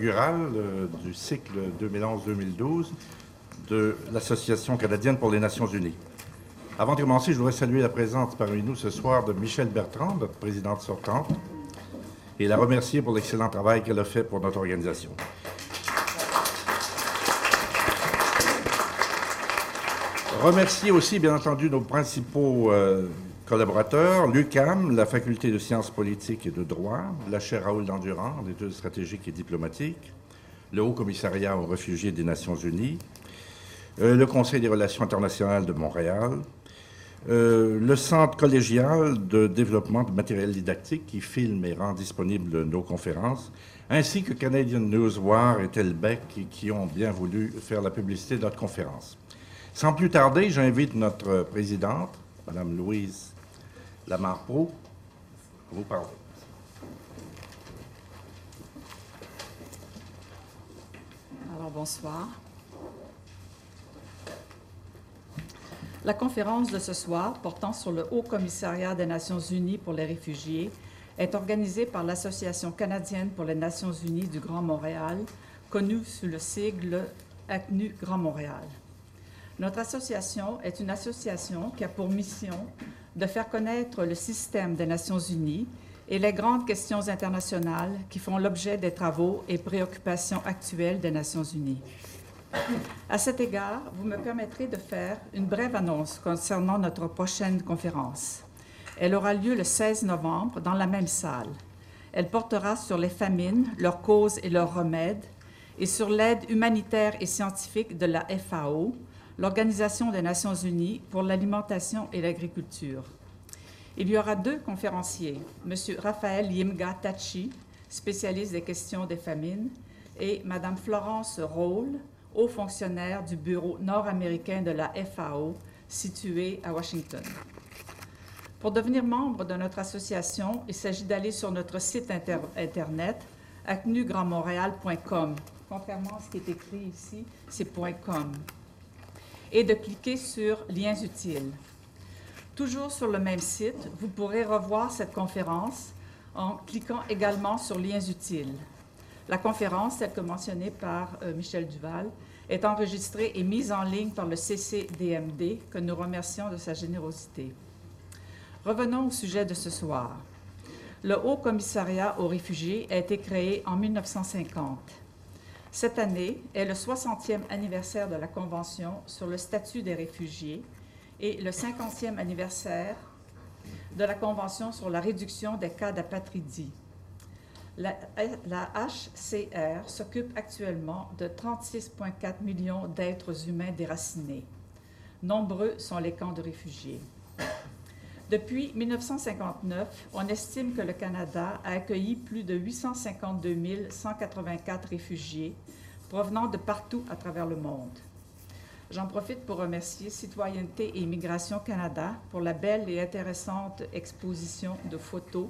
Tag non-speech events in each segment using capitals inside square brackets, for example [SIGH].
euh, du cycle 2011-2012 de l'Association canadienne pour les Nations unies. Avant de commencer, je voudrais saluer la présence parmi nous ce soir de Michel Bertrand, notre présidente sortante, et la remercier pour l'excellent travail qu'elle a fait pour notre organisation. Remercier aussi, bien entendu, nos principaux euh, collaborateurs, l'UCAM, la Faculté de sciences politiques et de droit, la chaire Raoul Dandurand, d'études stratégiques et diplomatiques, le Haut Commissariat aux réfugiés des Nations unies, euh, le Conseil des relations internationales de Montréal, euh, le Centre collégial de développement de matériel didactique qui filme et rend disponible nos conférences, ainsi que Canadian Newswire et Telbec qui, qui ont bien voulu faire la publicité de notre conférence. Sans plus tarder, j'invite notre présidente, Mme Louise Lamar Pro, vous parlez. Alors, bonsoir. La conférence de ce soir, portant sur le Haut Commissariat des Nations unies pour les réfugiés, est organisée par l'Association canadienne pour les Nations unies du Grand Montréal, connue sous le sigle ACNU Grand Montréal. Notre association est une association qui a pour mission de faire connaître le système des Nations unies et les grandes questions internationales qui font l'objet des travaux et préoccupations actuelles des Nations unies. À cet égard, vous me permettrez de faire une brève annonce concernant notre prochaine conférence. Elle aura lieu le 16 novembre dans la même salle. Elle portera sur les famines, leurs causes et leurs remèdes, et sur l'aide humanitaire et scientifique de la FAO, l'Organisation des Nations unies pour l'alimentation et l'agriculture. Il y aura deux conférenciers, M. Raphaël Yimga Tachi, spécialiste des questions des famines, et Mme Florence Roll, haut fonctionnaire du bureau nord-américain de la FAO, situé à Washington. Pour devenir membre de notre association, il s'agit d'aller sur notre site internet acnugrandmontréal.com. Contrairement à ce qui est écrit ici, c'est .com. Et de cliquer sur Liens utiles. Toujours sur le même site, vous pourrez revoir cette conférence en cliquant également sur Liens utiles. La conférence, telle que mentionnée par euh, Michel Duval, est enregistrée et mise en ligne par le CCDMD, que nous remercions de sa générosité. Revenons au sujet de ce soir. Le Haut Commissariat aux réfugiés a été créé en 1950. Cette année est le 60e anniversaire de la Convention sur le statut des réfugiés et le 50e anniversaire de la Convention sur la réduction des cas d'apatridie. La, HCR s'occupe actuellement de 36,4 millions d'êtres humains déracinés. Nombreux sont les camps de réfugiés. Depuis 1959, on estime que le Canada a accueilli plus de 852 184 réfugiés provenant de partout à travers le monde. J'en profite pour remercier Citoyenneté et Immigration Canada pour la belle et intéressante exposition de photos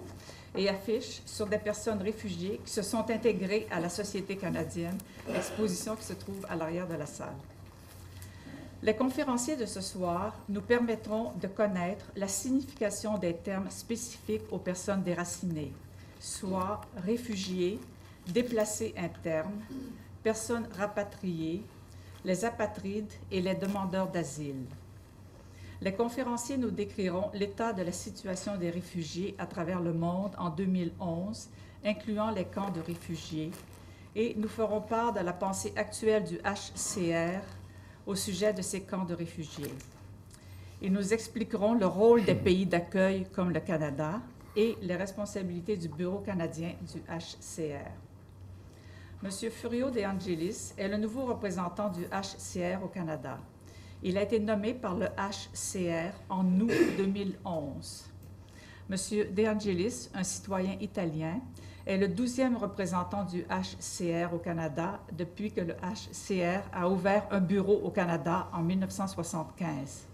et affiches sur des personnes réfugiées qui se sont intégrées à la société canadienne, exposition qui se trouve à l'arrière de la salle. Les conférenciers de ce soir nous permettront de connaître la signification des termes spécifiques aux personnes déracinées, soit réfugiés, déplacés internes, personnes rapatriées, les apatrides et les demandeurs d'asile. Les conférenciers nous décriront l'état de la situation des réfugiés à travers le monde en 2011, incluant les camps de réfugiés, et nous ferons part de la pensée actuelle du HCR au sujet de ces camps de réfugiés. Ils nous expliqueront le rôle des pays d'accueil comme le Canada et les responsabilités du Bureau canadien du HCR. M. Furio De Angelis est le nouveau représentant du HCR au Canada. Il a été nommé par le HCR en août 2011. M. De Angelis, un citoyen italien, est le douzième représentant du HCR au Canada depuis que le HCR a ouvert un bureau au Canada en 1975.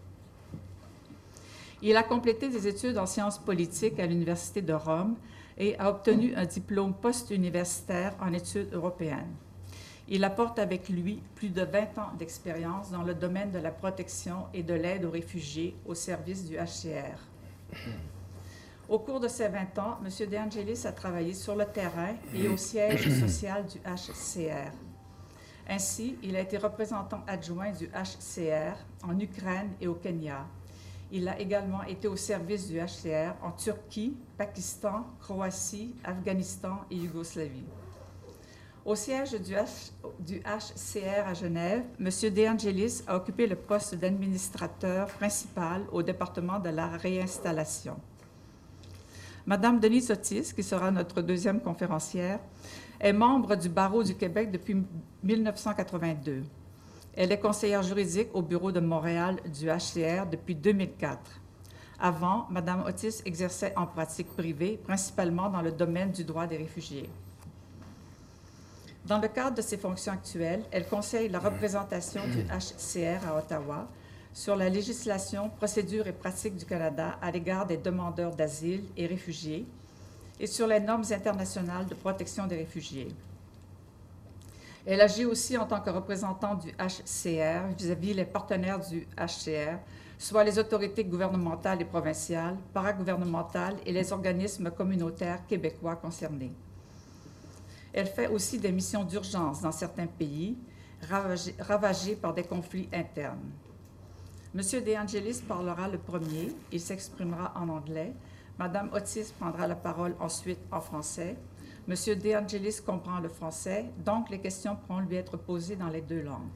Il a complété des études en sciences politiques à l'Université de Rome et a obtenu un diplôme post-universitaire en études européennes. Il apporte avec lui plus de 20 ans d'expérience dans le domaine de la protection et de l'aide aux réfugiés au service du HCR. Au cours de ces 20 ans, M. De Angelis a travaillé sur le terrain et au siège [CLEARS THROAT] social du HCR. Ainsi, il a été représentant adjoint du HCR en Ukraine et au Kenya. Il a également été au service du HCR en Turquie, Pakistan, Croatie, Afghanistan et Yougoslavie. Au siège du, H- du HCR à Genève, M. De Angelis a occupé le poste d'administrateur principal au département de la réinstallation. Madame Denise Otis, qui sera notre deuxième conférencière, est membre du barreau du Québec depuis 1982. Elle est conseillère juridique au bureau de Montréal du HCR depuis 2004. Avant, Madame Otis exerçait en pratique privée, principalement dans le domaine du droit des réfugiés. Dans le cadre de ses fonctions actuelles, elle conseille la représentation du HCR à Ottawa sur la législation, procédures et pratiques du Canada à l'égard des demandeurs d'asile et réfugiés et sur les normes internationales de protection des réfugiés. Elle agit aussi en tant que représentante du HCR vis-à-vis les partenaires du HCR, soit les autorités gouvernementales et provinciales, paragouvernementales et les organismes communautaires québécois concernés. Elle fait aussi des missions d'urgence dans certains pays ravagés par des conflits internes. Monsieur De Angelis parlera le premier. Il s'exprimera en anglais. Madame Otis prendra la parole ensuite en français. Monsieur De Angelis comprend le français, donc les questions pourront lui être posées dans les deux langues.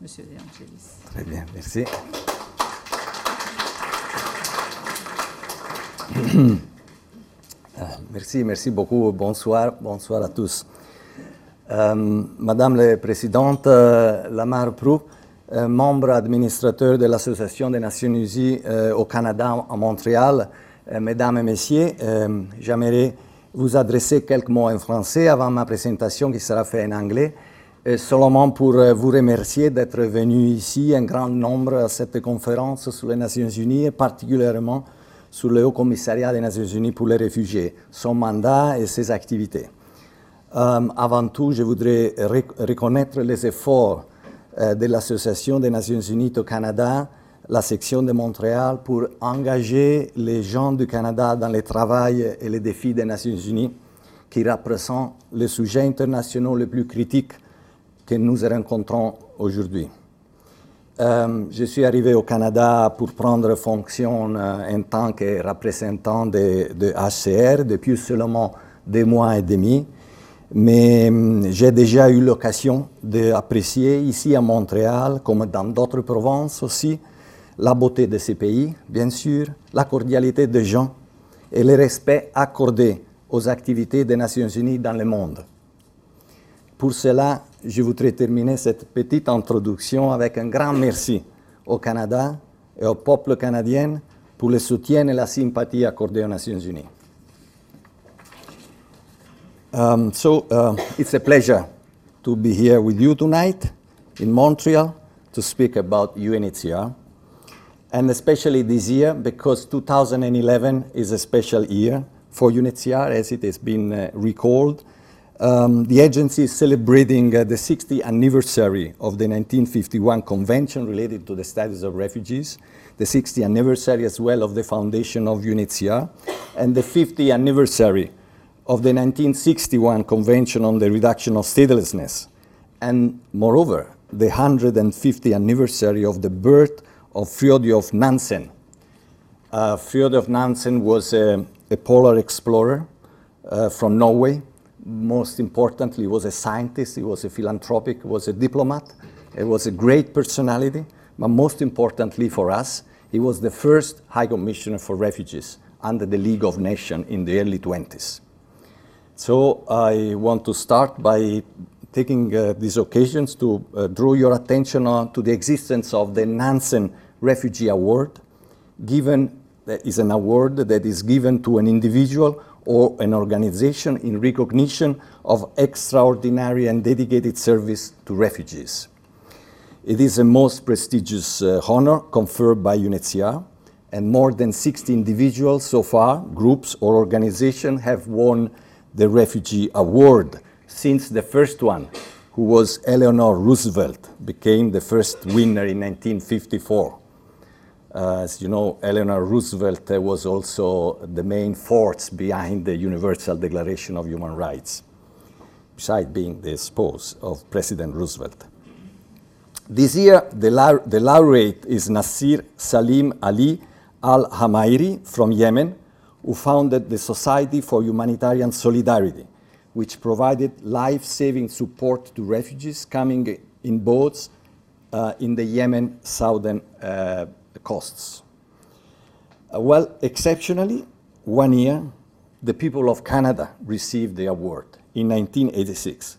Monsieur De Angelis. Très bien, merci. Ah, Merci, merci beaucoup. Bonsoir, bonsoir à tous. Euh, Madame la Présidente euh, Lamar Prou, euh, membre administrateur de l'Association des Nations Unies euh, au Canada, à Montréal, euh, Mesdames et Messieurs, j'aimerais vous adresser quelques mots en français avant ma présentation qui sera faite en anglais. Seulement pour vous remercier d'être venu ici, un grand nombre à cette conférence sur les Nations Unies et particulièrement sur le Haut Commissariat des Nations Unies pour les réfugiés, son mandat et ses activités. Avant tout, je voudrais rec- reconnaître les efforts de l'Association des Nations Unies au Canada, la section de Montréal, pour engager les gens du Canada dans le travail et les défis des Nations Unies, qui représentent les sujets internationaux les plus critiques que nous rencontrons aujourd'hui. Euh, je suis arrivé au Canada pour prendre fonction euh, en tant que représentant de HCR depuis seulement deux mois et demi, mais hum, j'ai déjà eu l'occasion d'apprécier ici à Montréal, comme dans d'autres provinces aussi, la beauté de ces pays, bien sûr, la cordialité des gens et le respect accordé aux activités des Nations Unies dans le monde. Pour cela, je voudrais terminer cette petite introduction avec un grand merci au Canada et au peuple canadien pour le soutien et la sympathie accordée aux Nations Unies. Um, so uh, it's a pleasure to be here with you tonight in Montreal to speak about UNHCR, and especially this year because 2011 is a special year for UNHCR as it has been uh, recalled. Um, the agency is celebrating uh, the 60th anniversary of the 1951 Convention related to the status of refugees, the 60th anniversary as well of the foundation of UNHCR, and the 50th anniversary of the 1961 Convention on the Reduction of Statelessness, and moreover, the 150th anniversary of the birth of Fridtjof Nansen. Uh, Fridtjof Nansen was a, a polar explorer uh, from Norway. Most importantly, he was a scientist, he was a philanthropic, he was a diplomat, he was a great personality, but most importantly for us, he was the first High Commissioner for Refugees under the League of Nations in the early 20s. So I want to start by taking uh, these occasions to uh, draw your attention on to the existence of the Nansen Refugee Award, given that is an award that is given to an individual or an organization in recognition of extraordinary and dedicated service to refugees. It is a most prestigious uh, honor conferred by UNHCR, and more than 60 individuals so far, groups or organizations, have won the Refugee Award since the first one, who was Eleanor Roosevelt, became the first winner in 1954. Uh, as you know, Eleanor Roosevelt uh, was also the main force behind the Universal Declaration of Human Rights, besides being the spouse of President Roosevelt. This year, the, lau- the laureate is Nasir Salim Ali Al Hamairi from Yemen, who founded the Society for Humanitarian Solidarity, which provided life saving support to refugees coming in boats uh, in the Yemen southern uh, coasts. Uh, well, exceptionally, one year, the people of Canada received the award in 1986.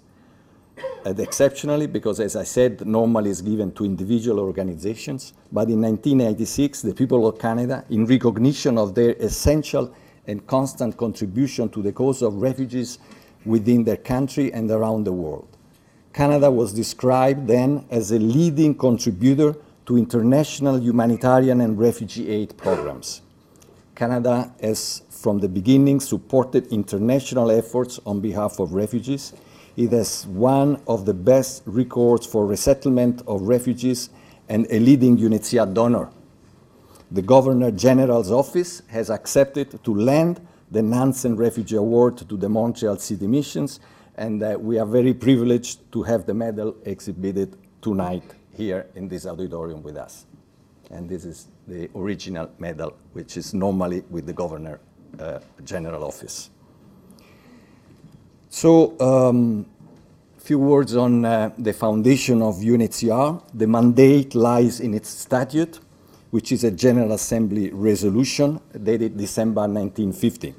And exceptionally, because as I said, normally it's given to individual organizations, but in 1986, the people of Canada, in recognition of their essential and constant contribution to the cause of refugees within their country and around the world. Canada was described then as a leading contributor to international humanitarian and refugee aid programs. Canada has, from the beginning, supported international efforts on behalf of refugees. It has one of the best records for resettlement of refugees and a leading UNHCR donor. The Governor General's office has accepted to lend the Nansen Refugee Award to the Montreal City Missions, and uh, we are very privileged to have the medal exhibited tonight here in this auditorium with us. And this is the original medal, which is normally with the Governor uh, General office. So, um, few words on uh, the foundation of UNHCR. The mandate lies in its statute, which is a General Assembly resolution dated December 1950.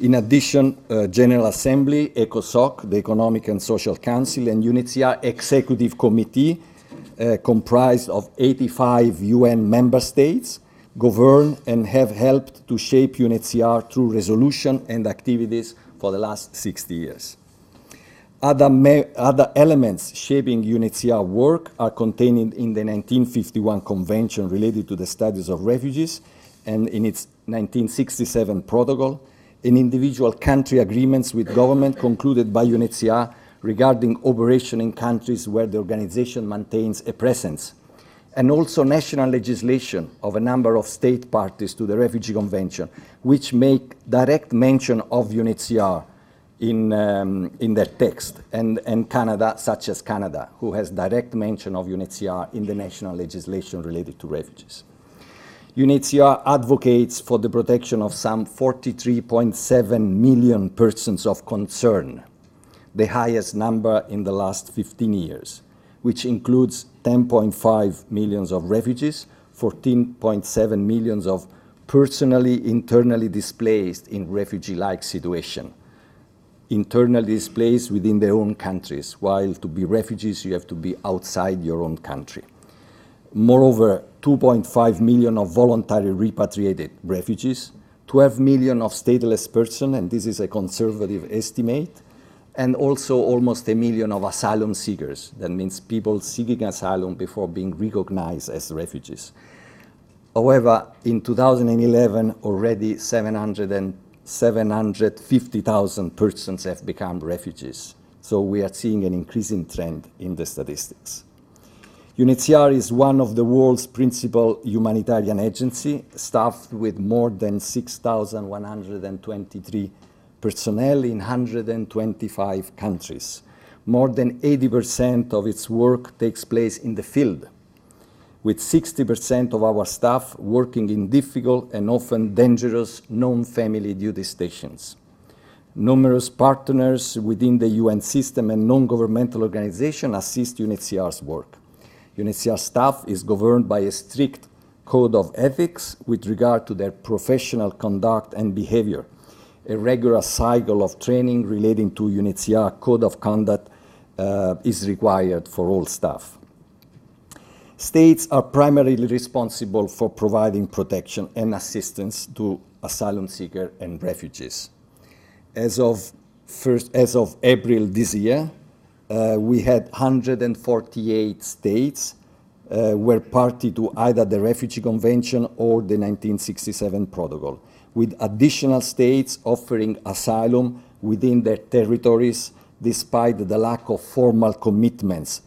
In addition, uh, General Assembly, ECOSOC, the Economic and Social Council, and UNHCR Executive Committee, uh, comprised of 85 UN member states, govern and have helped to shape UNHCR through resolution and activities for the last 60 years. Other, other elements shaping UNHCR work are contained in the 1951 Convention related to the status of refugees and in its 1967 protocol, in individual country agreements with government concluded by UNHCR regarding operation in countries where the organization maintains a presence, and also national legislation of a number of state parties to the Refugee Convention, which make direct mention of UNHCR in, um, in their text, and, and Canada, such as Canada, who has direct mention of UNHCR in the national legislation related to refugees. UNHCR advocates for the protection of some 43.7 million persons of concern, the highest number in the last 15 years, which includes 10.5 millions of refugees, 14.7 millions of personally internally displaced in refugee-like situation, internally displaced within their own countries, while to be refugees you have to be outside your own country. Moreover, 2.5 million of voluntary repatriated refugees, 12 million of stateless persons, and this is a conservative estimate, and also almost a million of asylum seekers. That means people seeking asylum before being recognized as refugees. However, in 2011, already 700 and 750,000 persons have become refugees. So we are seeing an increasing trend in the statistics. UNHCR is one of the world's principal humanitarian agencies, staffed with more than 6,123 personnel in 125 countries. More than 80% of its work takes place in the field, with 60% of our staff working in difficult and often dangerous non-family duty stations. Numerous partners within the UN system and non-governmental organizations assist UNHCR's work. UNHCR staff is governed by a strict code of ethics with regard to their professional conduct and behavior. A regular cycle of training relating to UNHCR code of conduct uh, is required for all staff. States are primarily responsible for providing protection and assistance to asylum seekers and refugees. As of, first, as of April this year, uh, we had 148 states uh, were party to either the Refugee Convention or the 1967 Protocol, with additional states offering asylum within their territories despite the lack of formal commitments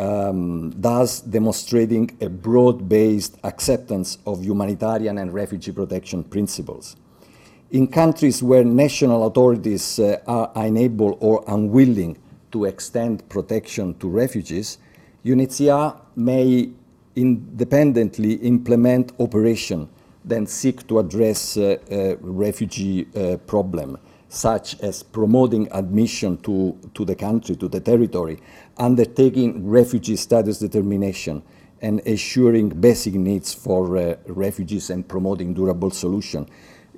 um, thus demonstrating a broad-based acceptance of humanitarian and refugee protection principles. In countries where national authorities uh, are unable or unwilling to extend protection to refugees, UNHCR may independently implement operation then seek to address uh, uh, refugee uh, problem, such as promoting admission to, to the country, to the territory, undertaking refugee status determination, and assuring basic needs for uh, refugees and promoting durable solution.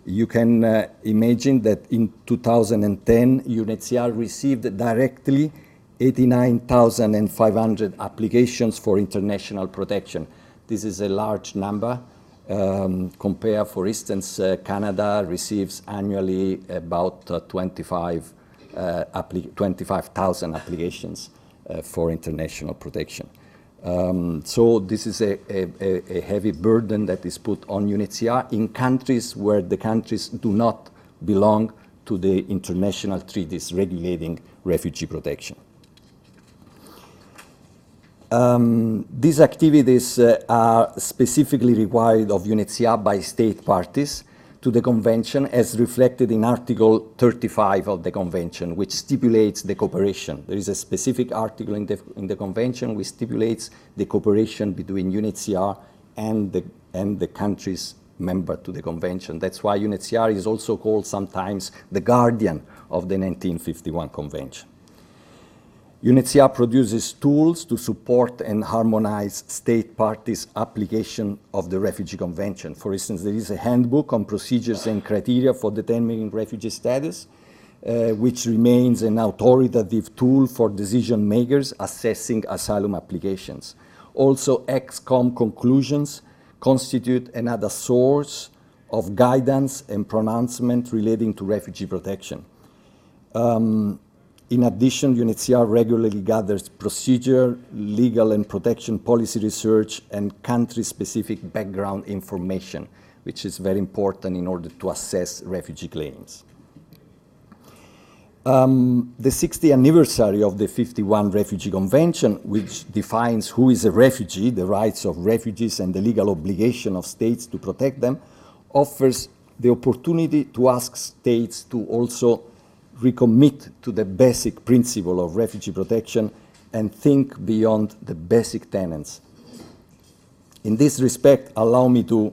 You can uh, imagine that in 2010, UNHCR received directly 89,500 applications for international protection. This is a large number. Um, compare, for instance, uh, Canada receives annually about uh, 25 uh, 25,000 applications uh, for international protection. Um, so this is a, a, a, heavy burden that is put on UNHCR in countries where the countries do not belong to the international treaties regulating refugee protection. Um, these activities uh, are specifically required of UNHCR by state parties to the Convention as reflected in Article 35 of the Convention, which stipulates the cooperation. There is a specific article in the, in the Convention which stipulates the cooperation between UNHCR and the, and the countries member to the Convention. That's why UNHCR is also called sometimes the guardian of the 1951 Convention. UNHCR produces tools to support and harmonize state parties' application of the Refugee Convention. For instance, there is a handbook on procedures and criteria for determining refugee status, uh, which remains an authoritative tool for decision makers assessing asylum applications. Also, ExCom conclusions constitute another source of guidance and pronouncement relating to refugee protection. Um, in addition, UNHCR regularly gathers procedure, legal and protection policy research, and country-specific background information, which is very important in order to assess refugee claims. Um, the 60th anniversary of the 51 Refugee Convention, which defines who is a refugee, the rights of refugees, and the legal obligation of states to protect them, offers the opportunity to ask states to also recommit to the basic principle of refugee protection and think beyond the basic tenets. In this respect, allow me to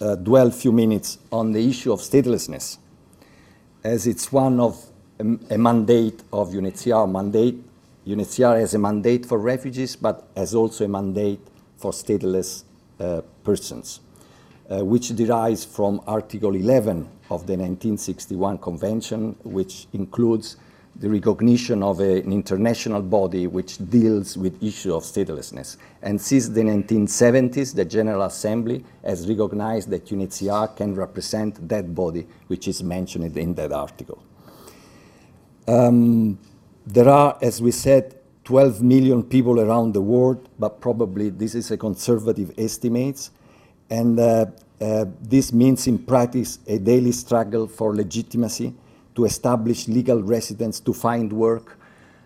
uh, dwell a few minutes on the issue of statelessness, as it's one of a, a mandate of UNHCR. Mandate, UNHCR has a mandate for refugees, but has also a mandate for stateless uh, persons, uh, which derives from Article 11 of the 1961 Convention, which includes the recognition of a, an international body which deals with issue of statelessness. And since the 1970s, the General Assembly has recognized that UNHCR can represent that body which is mentioned in that article. Um, there are, as we said, 12 million people around the world, but probably this is a conservative estimate. And uh, uh, this means in practice a daily struggle for legitimacy to establish legal residence, to find work.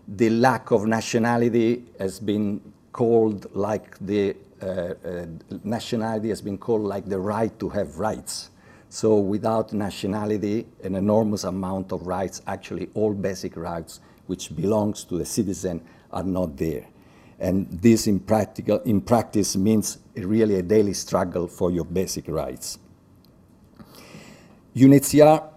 The lack of nationality has been called like the uh, uh, nationality has been called like the right to have rights. So without nationality, an enormous amount of rights, actually all basic rights which belongs to the citizen are not there. And this in, practical, in practice means really a daily struggle for your basic rights. UNHCR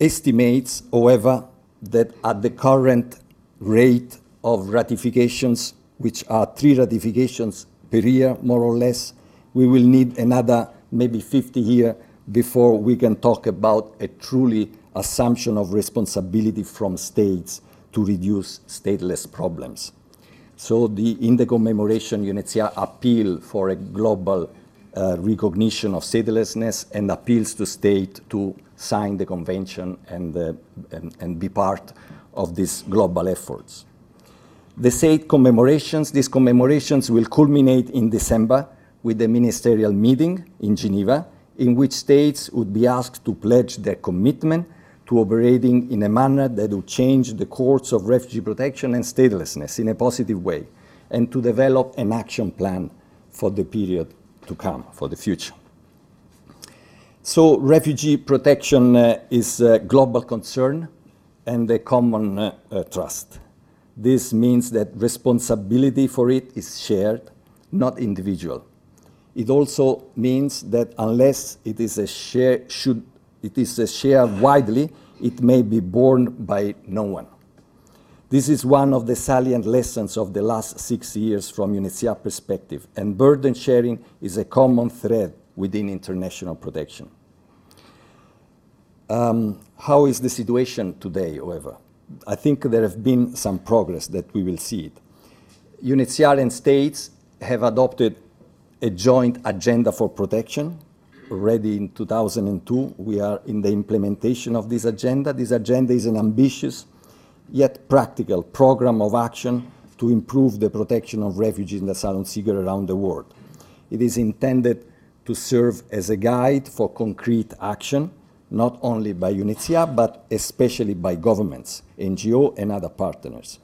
estimates, however, that at the current rate of ratifications, which are three ratifications per year, more or less, we will need another maybe 50 years before we can talk about a truly assumption of responsibility from states to reduce stateless problems. So the, in the commemoration, UNHCR appeal for a global uh, recognition of statelessness and appeals to state to sign the convention and, uh, and, and, be part of these global efforts. The state commemorations, these commemorations will culminate in December with the ministerial meeting in Geneva, in which states would be asked to pledge their commitment to operating in a manner that would change the course of refugee protection and statelessness in a positive way. and to develop an action plan for the period to come, for the future. So refugee protection uh, is a global concern and a common uh, uh, trust. This means that responsibility for it is shared, not individual. It also means that unless it is a share, should it is a shared widely, it may be borne by no one. This is one of the salient lessons of the last six years from UNHCR perspective, and burden sharing is a common thread within international protection. Um, how is the situation today, however? I think there have been some progress that we will see it. UNHCR and states have adopted a joint agenda for protection. Already in 2002, we are in the implementation of this agenda. This agenda is an ambitious yet practical program of action to improve the protection of refugees and asylum seekers around the world. It is intended to serve as a guide for concrete action not only by UNHCR, but especially by governments, NGO, and other partners.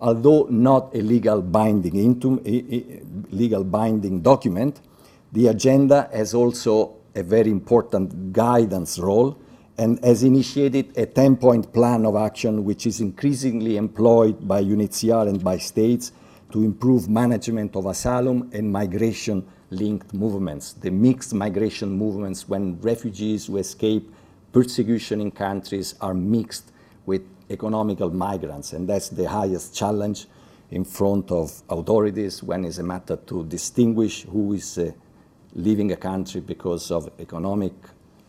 Although not a legal binding, into, legal binding document, the agenda has also a very important guidance role and has initiated a 10-point plan of action which is increasingly employed by UNHCR and by states to improve management of asylum and migration linked movements, the mixed migration movements when refugees who escape persecution in countries are mixed with economical migrants, and that's the highest challenge in front of authorities when it's a matter to distinguish who is uh, leaving a country because of economic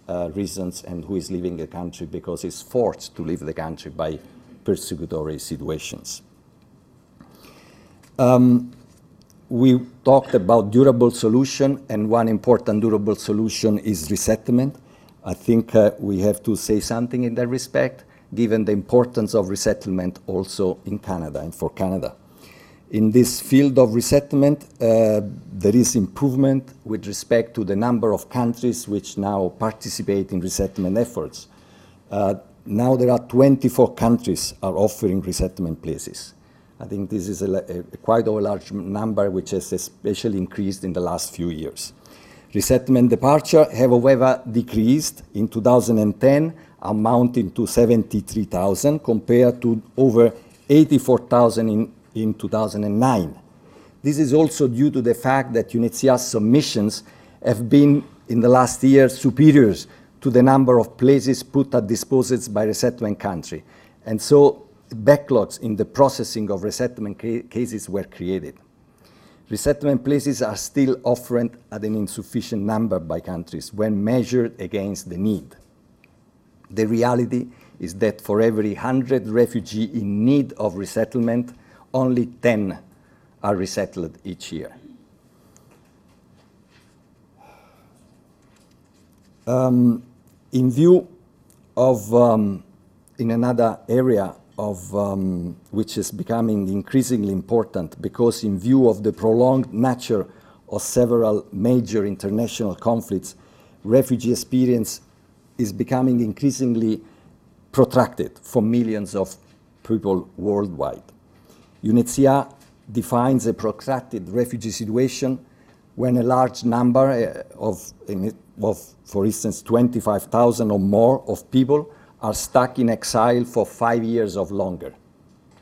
uh, reasons and who is leaving a country because he's forced to leave the country by persecutory situations. Um, we talked about durable solution, and one important durable solution is resettlement. I think uh, we have to say something in that respect, given the importance of resettlement also in Canada and for Canada. In this field of resettlement, uh, there is improvement with respect to the number of countries which now participate in resettlement efforts. Uh, now there are 24 countries are offering resettlement places. I think this is a, a, quite a large number which has especially increased in the last few years. Resettlement departure have, however, decreased in 2010, amounting to 73,000 compared to over 84,000 in, in 2009. This is also due to the fact that UNHCR submissions have been, in the last year, superior to the number of places put at disposal by resettlement country. And so backlogs in the processing of resettlement ca cases were created. Resettlement places are still offered at an insufficient number by countries when measured against the need. The reality is that for every 100 refugees in need of resettlement, only 10 are resettled each year. Um, in view of, um, in another area of, um, which is becoming increasingly important because in view of the prolonged nature of several major international conflicts, refugee experience is becoming increasingly protracted for millions of people worldwide. UNHCR defines a protracted refugee situation when a large number uh, of, of, for instance, 25,000 or more of people are stuck in exile for five years or longer.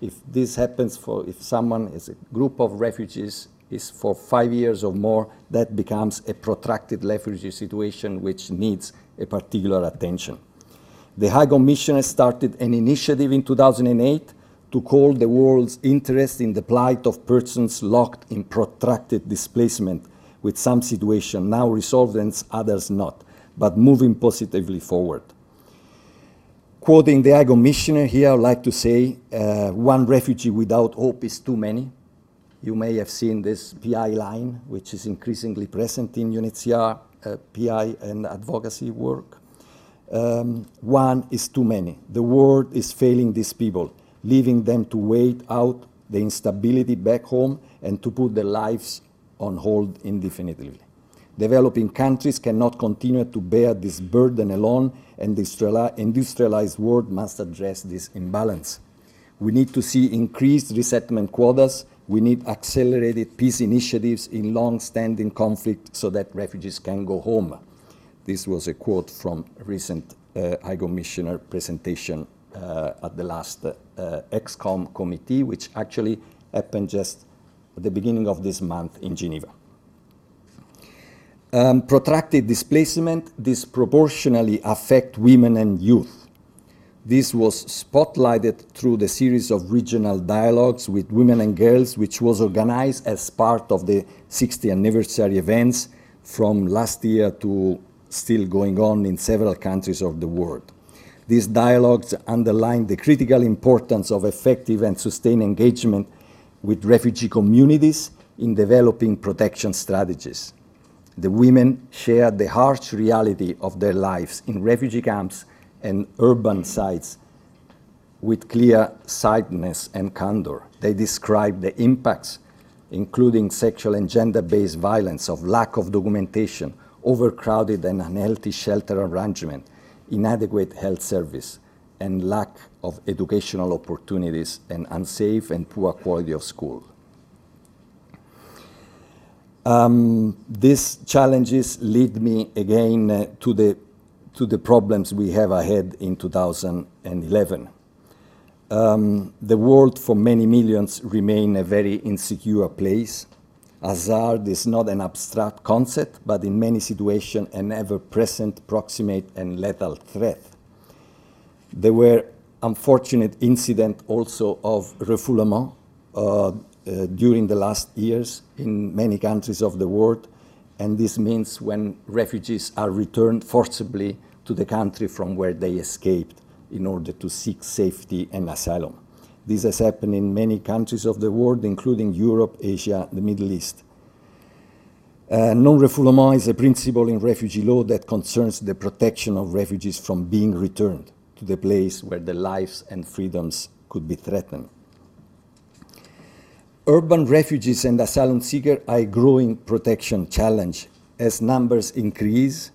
If this happens for, if someone is a group of refugees is for five years or more, that becomes a protracted refugee situation which needs a particular attention. The High Commissioner started an initiative in 2008 to call the world's interest in the plight of persons locked in protracted displacement, with some situation now resolved and others not, but moving positively forward. Quoting the High Commissioner here, I'd like to say uh, one refugee without hope is too many. You may have seen this PI line, which is increasingly present in UNHCR uh, PI and advocacy work. Um, one is too many. The world is failing these people, leaving them to wait out the instability back home and to put their lives on hold indefinitely. Developing countries cannot continue to bear this burden alone, and the industrialized world must address this imbalance. We need to see increased resettlement quotas. We need accelerated peace initiatives in long-standing conflict so that refugees can go home. This was a quote from a recent uh, High Commissioner presentation at the last uh, ExCom committee, which actually happened just at the beginning of this month in Geneva. Um, protracted displacement disproportionately affect women and youth. This was spotlighted through the series of regional dialogues with women and girls, which was organized as part of the 60th anniversary events from last year to still going on in several countries of the world. These dialogues underline the critical importance of effective and sustained engagement with refugee communities in developing protection strategies. The women share the harsh reality of their lives in refugee camps and urban sites with clear sightedness and candor. They describe the impacts, including sexual and gender based violence, of lack of documentation, overcrowded and unhealthy shelter arrangement, inadequate health service, and lack of educational opportunities and unsafe and poor quality of school. Um, these challenges lead me again uh, to, the, to the problems we have ahead in 2011. Um, the world for many millions remain a very insecure place. Hazard is not an abstract concept, but in many situations an ever-present, proximate and lethal threat. There were unfortunate incidents also of refoulement uh, uh, during the last years in many countries of the world, and this means when refugees are returned forcibly to the country from where they escaped in order to seek safety and asylum. This has happened in many countries of the world, including Europe, Asia, the Middle East. Uh, non-refoulement is a principle in refugee law that concerns the protection of refugees from being returned to the place where their lives and freedoms could be threatened. Urban refugees and asylum seekers are a growing protection challenge. As numbers increase,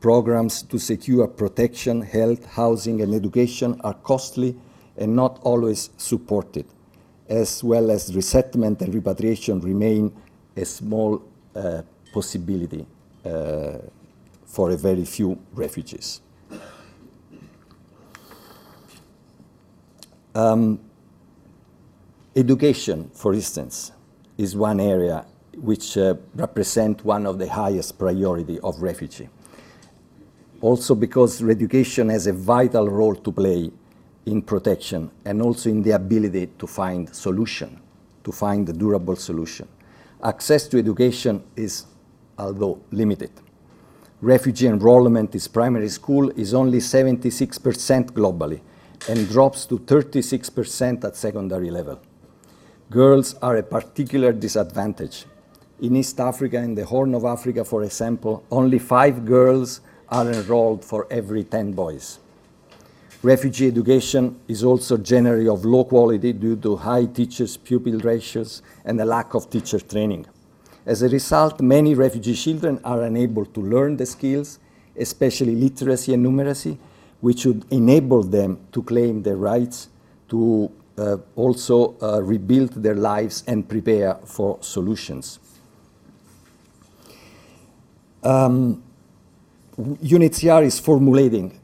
programs to secure protection, health, housing, and education are costly and not always supported, as well as resettlement and repatriation remain a small uh, possibility uh, for a very few refugees. Um, Education, for instance, is one area which uh, represent one of the highest priority of refugee. Also because education has a vital role to play in protection and also in the ability to find solution, to find a durable solution. Access to education is, although limited. Refugee enrollment in primary school is only 76% globally and drops to 36% at secondary level girls are a particular disadvantage. In East Africa, in the Horn of Africa, for example, only five girls are enrolled for every 10 boys. Refugee education is also generally of low quality due to high teachers pupil ratios and a lack of teacher training. As a result, many refugee children are unable to learn the skills, especially literacy and numeracy, which would enable them to claim their rights to uh, also uh, rebuild their lives and prepare for solutions. Um, UNHCR is formulating,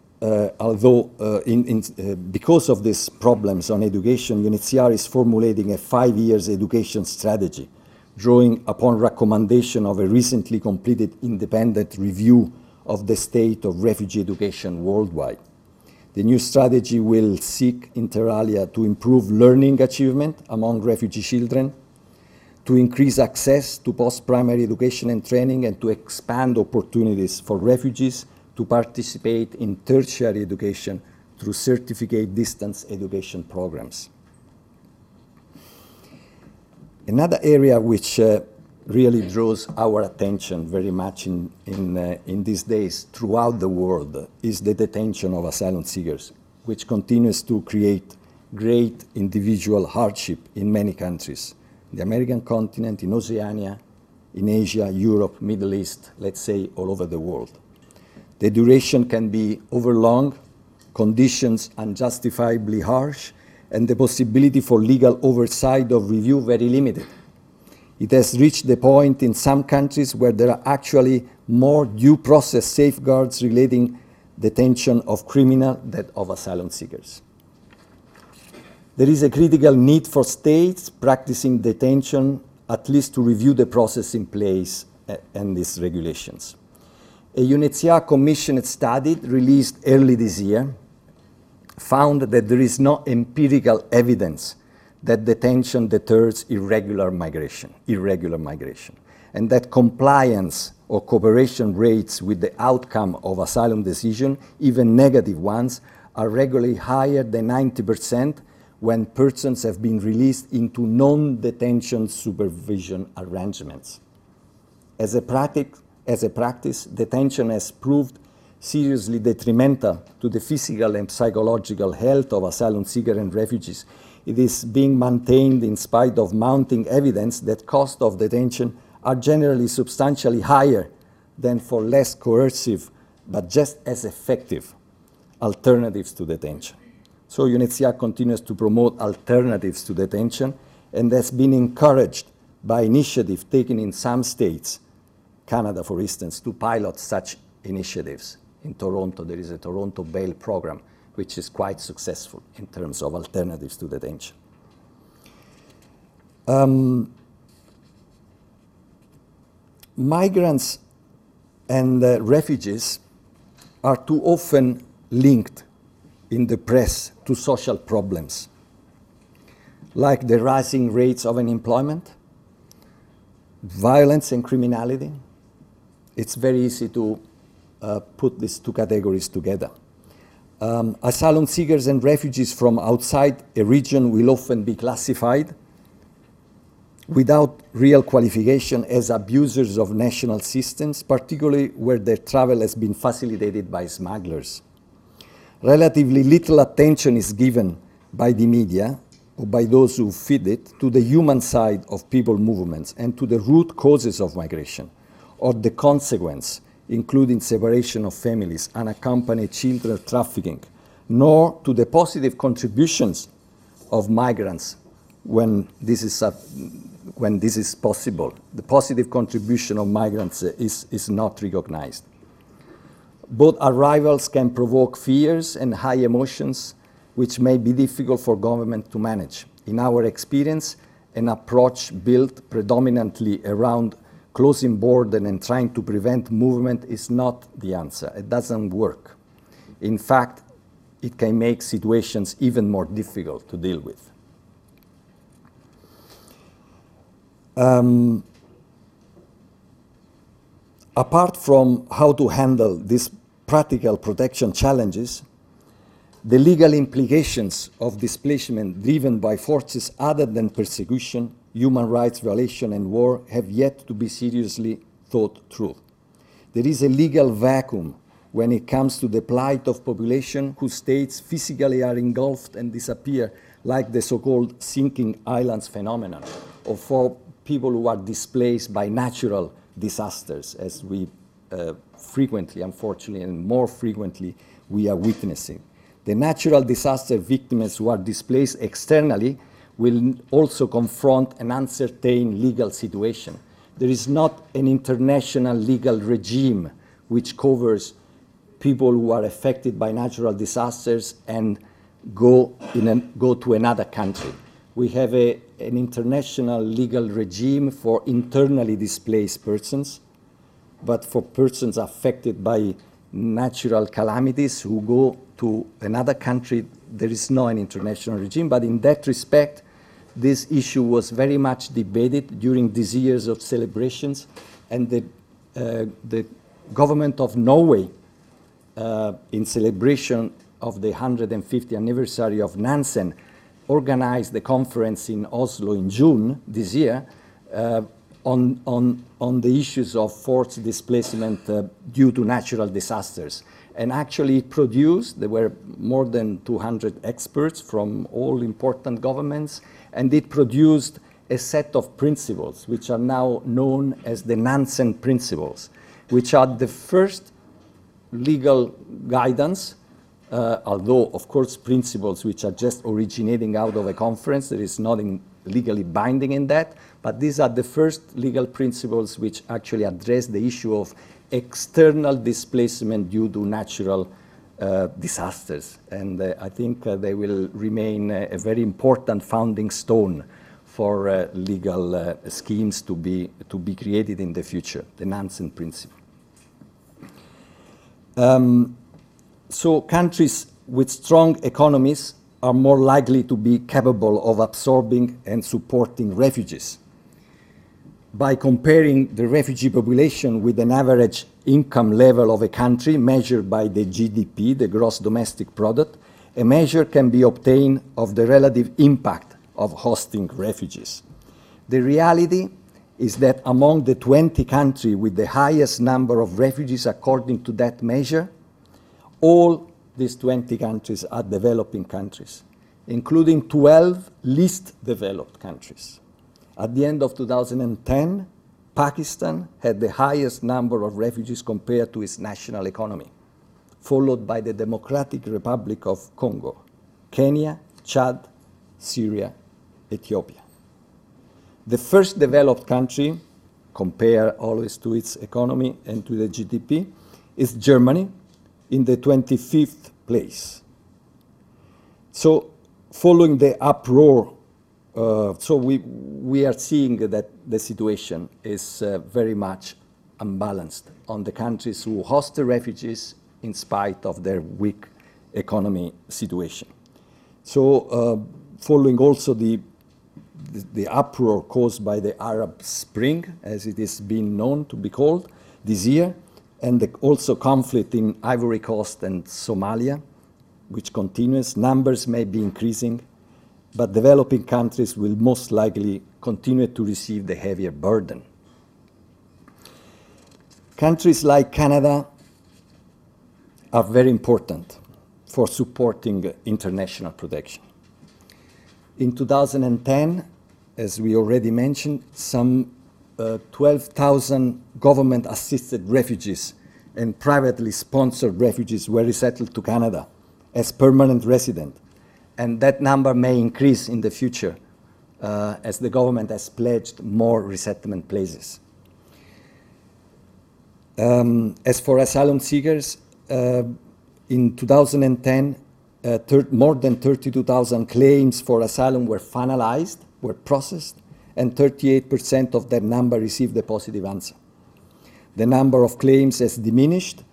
although uh, in, in, uh, because of these problems on education, UNHCR is formulating a five years education strategy, drawing upon recommendation of a recently completed independent review of the state of refugee education worldwide. The new strategy will seek, inter alia, to improve learning achievement among refugee children, to increase access to post-primary education and training, and to expand opportunities for refugees to participate in tertiary education through certificate distance education programs. Another area which uh, really draws our attention very much in, in, uh, in these days throughout the world is the detention of asylum seekers, which continues to create great individual hardship in many countries. The American continent, in Oceania, in Asia, Europe, Middle East, let's say all over the world. The duration can be overlong, conditions unjustifiably harsh, and the possibility for legal oversight of review very limited. It has reached the point in some countries where there are actually more due process safeguards relating detention of criminal than of asylum seekers. There is a critical need for states practicing detention at least to review the process in place uh, and these regulations. A UNHCR commissioned study released early this year found that there is no empirical evidence that detention deters irregular migration, irregular migration, and that compliance or cooperation rates with the outcome of asylum decision, even negative ones, are regularly higher than 90% when persons have been released into non-detention supervision arrangements. As a, practic, as a practice, detention has proved seriously detrimental to the physical and psychological health of asylum seekers and refugees. It is being maintained in spite of mounting evidence that costs of detention are generally substantially higher than for less coercive but just as effective alternatives to detention. So UNHCR continues to promote alternatives to detention and has been encouraged by initiatives taken in some states, Canada for instance, to pilot such initiatives in Toronto. There is a Toronto bail program, which is quite successful in terms of alternatives to detention. Um, migrants and uh, refugees are too often linked in the press to social problems, like the rising rates of unemployment, violence and criminality. It's very easy to uh, put these two categories together. Um, asylum seekers and refugees from outside a region will often be classified without real qualification as abusers of national systems, particularly where their travel has been facilitated by smugglers. Relatively little attention is given by the media or by those who feed it to the human side of people movements and to the root causes of migration or the consequence including separation of families, unaccompanied children trafficking, nor to the positive contributions of migrants when this is, when this is possible. The positive contribution of migrants is, is not recognized. Both arrivals can provoke fears and high emotions, which may be difficult for government to manage. In our experience, an approach built predominantly around closing borders and trying to prevent movement is not the answer. It doesn't work. In fact, it can make situations even more difficult to deal with. Um, apart from how to handle these practical protection challenges, the legal implications of displacement driven by forces other than persecution human rights violation and war have yet to be seriously thought through. There is a legal vacuum when it comes to the plight of population whose states physically are engulfed and disappear, like the so-called sinking islands phenomenon, or for people who are displaced by natural disasters, as we uh, frequently, unfortunately, and more frequently, we are witnessing. The natural disaster victims who are displaced externally will also confront an uncertain legal situation. There is not an international legal regime which covers people who are affected by natural disasters and go, go to another country. We have a, an international legal regime for internally displaced persons, but for persons affected by natural calamities who go to another country, there is no an international regime. But in that respect, this issue was very much debated during these years of celebrations, and the, uh, the government of Norway, uh, in celebration of the 150th anniversary of Nansen, organized the conference in Oslo in June this year uh, on, the issues of forced displacement uh, due to natural disasters. And actually produced, there were more than 200 experts from all important governments, and it produced a set of principles which are now known as the Nansen Principles, which are the first legal guidance uh, although, of course, principles which are just originating out of a conference, there is nothing legally binding in that, but these are the first legal principles which actually address the issue of external displacement due to natural uh, disasters. And uh, I think uh, they will remain a, a, very important founding stone for uh, legal uh, schemes to be, to be created in the future, the Nansen principle. Um, so countries with strong economies are more likely to be capable of absorbing and supporting refugees. By comparing the refugee population with an average income level of a country measured by the GDP, the gross domestic product, a measure can be obtained of the relative impact of hosting refugees. The reality is that among the 20 countries with the highest number of refugees according to that measure, all these 20 countries are developing countries, including 12 least developed countries. At the end of 2010, Pakistan had the highest number of refugees compared to its national economy, followed by the Democratic Republic of Congo, Kenya, Chad, Syria, Ethiopia. The first developed country, compare always to its economy and to the GDP, is Germany in the 25th place. So, following the uproar, so we, we are seeing that the situation is uh, very much unbalanced on the countries who host the refugees in spite of their weak economy situation. So, uh, following also the, uproar caused by the Arab Spring, as it is being known to be called this year, and the, also conflict in Ivory Coast and Somalia, which continues. Numbers may be increasing, but developing countries will most likely continue to receive the heavier burden. Countries like Canada are very important for supporting international protection. In 2010, as we already mentioned, some uh, 12,000 government assisted refugees and privately sponsored refugees were resettled to Canada as permanent resident. And that number may increase in the future uh, as the government has pledged more resettlement places. Um, as for asylum seekers, uh, in 2010, uh, more than 32,000 claims for asylum were finalized, were processed, and 38% of that number received a positive answer. The number of claims has diminished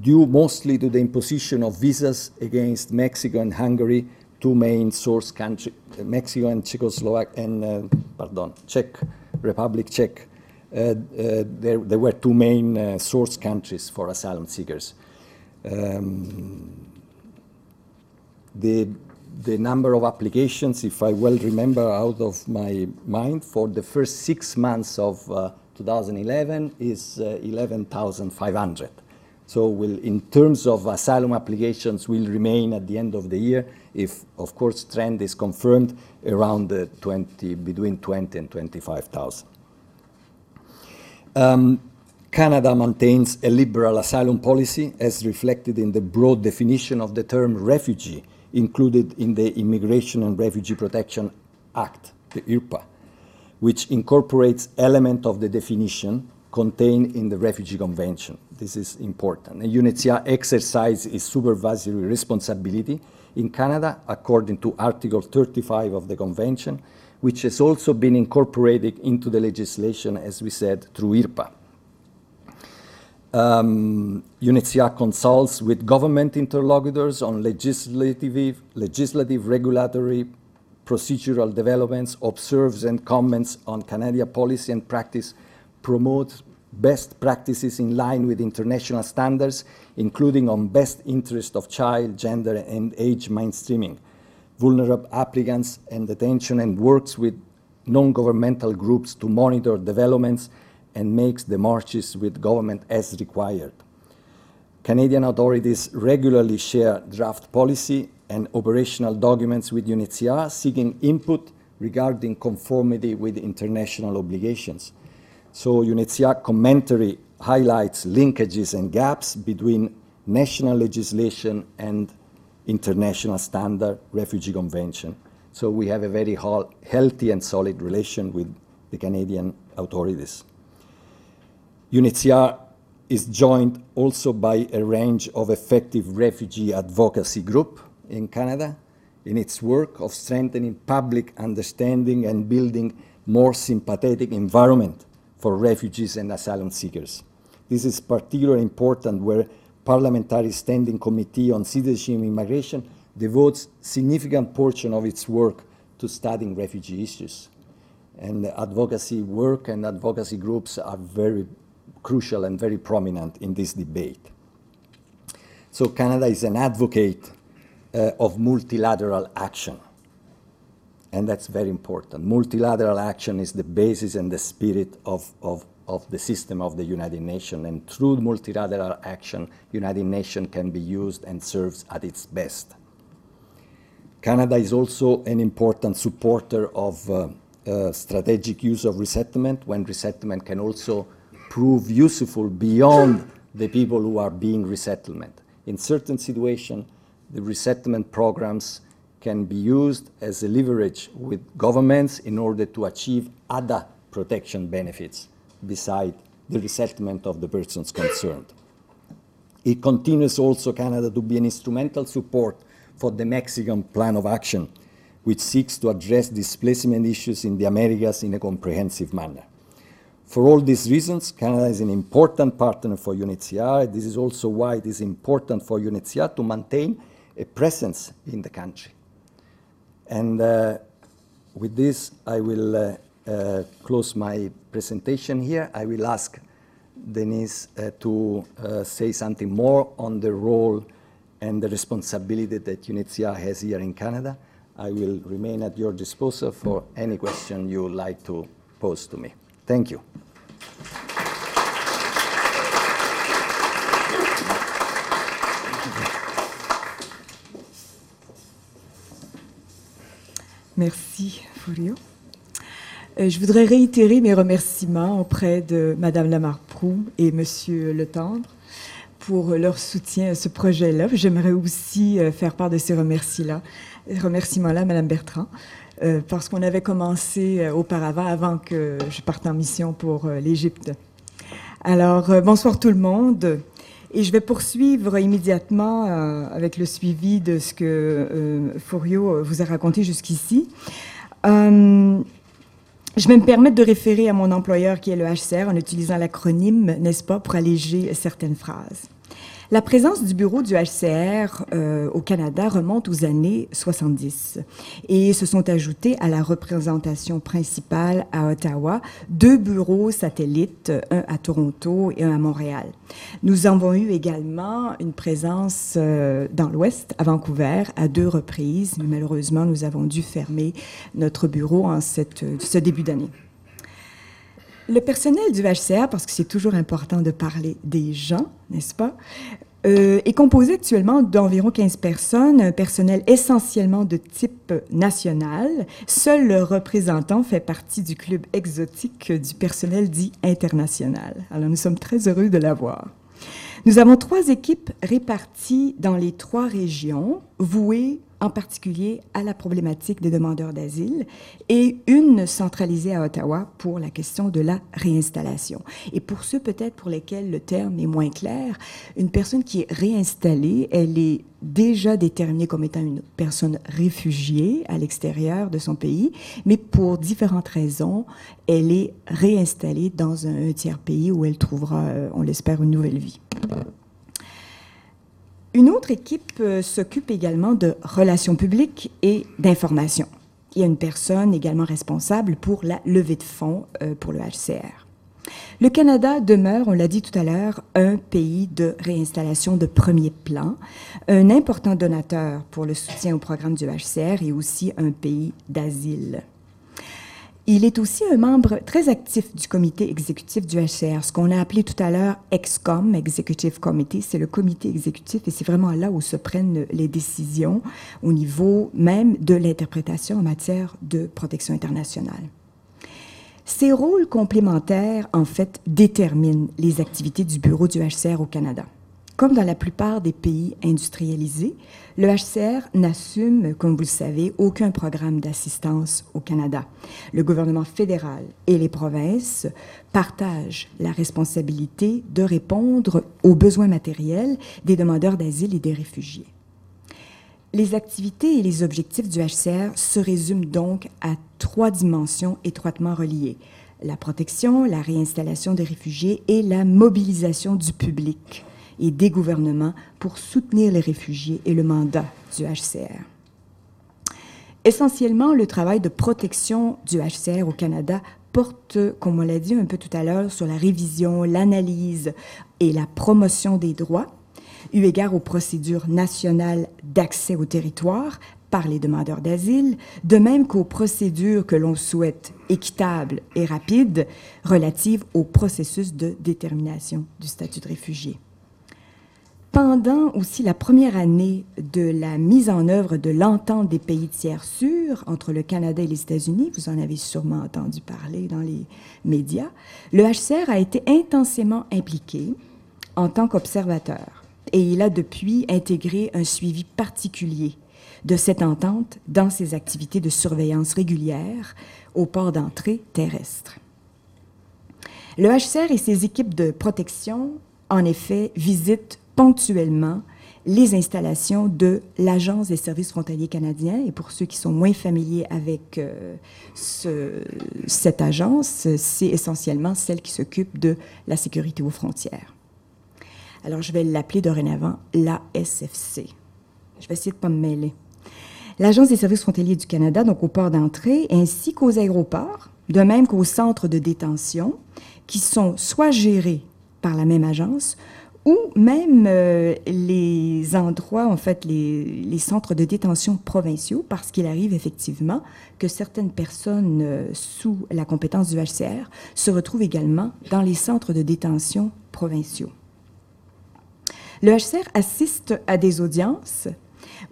due mostly to the imposition of visas against Mexico and Hungary, two main source countries, Mexico and Czechoslovakia, and, uh, pardon, Czech Republic, Czech. Uh, uh, there, there, were two main uh, source countries for asylum seekers. Um, the the number of applications, if I well remember out of my mind, for the first six months of uh, 2011 is uh, 11,500. So will, in terms of asylum applications, will remain at the end of the year, if, of course, trend is confirmed, around the 20, between 20 and 25,000. Um, Canada maintains a liberal asylum policy as reflected in the broad definition of the term refugee included in the Immigration and Refugee Protection Act, the IRPA, which incorporates element of the definition contained in the Refugee Convention. This is important. And UNHCR exercises its supervisory responsibility in Canada according to Article 35 of the Convention, which has also been incorporated into the legislation, as we said, through IRPA. Um, UNHCR consults with government interlocutors on legislative, legislative, regulatory, procedural developments, observes and comments on Canadian policy and practice, promotes best practices in line with international standards, including on best interest of child, gender, and age mainstreaming, vulnerable applicants and detention, and works with non-governmental groups to monitor developments and makes the marches with government as required. Canadian authorities regularly share draft policy and operational documents with UNHCR seeking input regarding conformity with international obligations. So UNHCR commentary highlights linkages and gaps between national legislation and international standard refugee convention. So we have a very healthy and solid relation with the Canadian authorities. UNHCR is joined also by a range of effective refugee advocacy group in Canada in its work of strengthening public understanding and building more sympathetic environment for refugees and asylum seekers. This is particularly important where Parliamentary Standing Committee on Citizenship and Immigration devotes significant portion of its work to studying refugee issues. And advocacy work and advocacy groups are very crucial and very prominent in this debate. So Canada is an advocate uh, of multilateral action. And that's very important. Multilateral action is the basis and the spirit of, of, of the system of the United Nations. And through multilateral action, United Nations can be used and serves at its best. Canada is also an important supporter of uh, uh, strategic use of resettlement when resettlement can also prove useful beyond the people who are being resettlement. In certain situations, the resettlement programs can be used as a leverage with governments in order to achieve other protection benefits beside the resettlement of the persons concerned. It continues also Canada to be an instrumental support for the Mexican Plan of Action, which seeks to address displacement issues in the Americas in a comprehensive manner. For all these reasons, Canada is an important partner for UNHCR. This is also why it is important for UNHCR to maintain a presence in the country. And uh, with this, I will uh, uh, close my presentation here. I will ask Denise uh, to uh, say something more on the role and the responsibility that UNHCR has here in Canada. I will remain at your disposal for any question you would like to pose to me. Thank you. Merci, Furio. Euh, je voudrais réitérer mes remerciements auprès de Madame Lamarre-Proux et Monsieur Le Tendre pour leur soutien à ce projet-là. J'aimerais aussi euh, faire part de ces remerciements-là, remerciements-là, Madame Bertrand, euh, parce qu'on avait commencé auparavant, avant que je parte en mission pour l'Égypte. Alors, bonsoir tout le monde. Et je vais poursuivre immédiatement euh, avec le suivi de ce que euh, Furio vous a raconté jusqu'ici. Euh, je vais me permettre de référer à mon employeur qui est le HCR en utilisant l'acronyme, n'est-ce pas, pour alléger certaines phrases. La présence du bureau du HCR euh, au Canada remonte aux années 70 et se sont ajoutés à la représentation principale à Ottawa deux bureaux satellites, un à Toronto et un à Montréal. Nous avons eu également une présence euh, dans l'Ouest, à Vancouver, à deux reprises, mais malheureusement, nous avons dû fermer notre bureau en cette, ce début d'année. Le personnel du HCR, parce que c'est toujours important de parler des gens, n'est-ce pas, euh, est composé actuellement d'environ 15 personnes, un personnel essentiellement de type national. Seul le représentant fait partie du club exotique du personnel dit international. Alors nous sommes très heureux de l'avoir. Nous avons trois équipes réparties dans les trois régions, vouées en particulier à la problématique des demandeurs d'asile, et une centralisée à Ottawa pour la question de la réinstallation. Et pour ceux peut-être pour lesquels le terme est moins clair, une personne qui est réinstallée, elle est déjà déterminée comme étant une personne réfugiée à l'extérieur de son pays, mais pour différentes raisons, elle est réinstallée dans un, tiers pays où elle trouvera, euh, on l'espère, une nouvelle vie. Une autre équipe euh, s'occupe également de relations publiques et d'information. Il y a une personne également responsable pour la levée de fonds euh, pour le HCR. Le Canada demeure, on l'a dit tout à l'heure, un pays de réinstallation de premier plan, un important donateur pour le soutien au programme du HCR et aussi un pays d'asile. Il est aussi un membre très actif du comité exécutif du HCR, ce qu'on a appelé tout à l'heure EXCOM, Executive Committee. C'est le comité exécutif et c'est vraiment là où se prennent les décisions au niveau même de l'interprétation en matière de protection internationale. Ces rôles complémentaires, en fait, déterminent les activités du bureau du HCR au Canada. Comme dans la plupart des pays industrialisés, le HCR n'assume, comme vous le savez, aucun programme d'assistance au Canada. Le gouvernement fédéral et les provinces partagent la responsabilité de répondre aux besoins matériels des demandeurs d'asile et des réfugiés. Les activités et les objectifs du HCR se résument donc à trois dimensions étroitement reliées. La protection, la réinstallation des réfugiés et la mobilisation du public et des gouvernements pour soutenir les réfugiés et le mandat du HCR. Essentiellement, le travail de protection du HCR au Canada porte, comme on l'a dit un peu tout à l'heure, sur la révision, l'analyse et la promotion des droits, eu égard aux procédures nationales d'accès au territoire par les demandeurs d'asile, de même qu'aux procédures que l'on souhaite équitables et rapides relatives au processus de détermination du statut de réfugié. Pendant aussi la première année de la mise en œuvre de l'entente des pays tiers sûrs entre le Canada et les États-Unis, vous en avez sûrement entendu parler dans les médias, le HCR a été intensément impliqué en tant qu'observateur et il a depuis intégré un suivi particulier de cette entente dans ses activités de surveillance régulière au port d'entrée terrestre. Le HCR et ses équipes de protection, en effet, visitent ponctuellement les installations de l'Agence des services frontaliers canadiens. Et pour ceux qui sont moins familiers avec euh, ce, cette agence, c'est essentiellement celle qui s'occupe de la sécurité aux frontières. Alors, je vais l'appeler dorénavant l'ASFC. Je vais essayer de ne pas me mêler. L'Agence des services frontaliers du Canada, donc au port d'entrée, ainsi qu'aux aéroports, de même qu'aux centres de détention, qui sont soit gérés par la même agence, ou même euh, les endroits, en fait, les, centres de détention provinciaux, parce qu'il arrive effectivement que certaines personnes euh, sous la compétence du HCR se retrouvent également dans les centres de détention provinciaux. Le HCR assiste à des audiences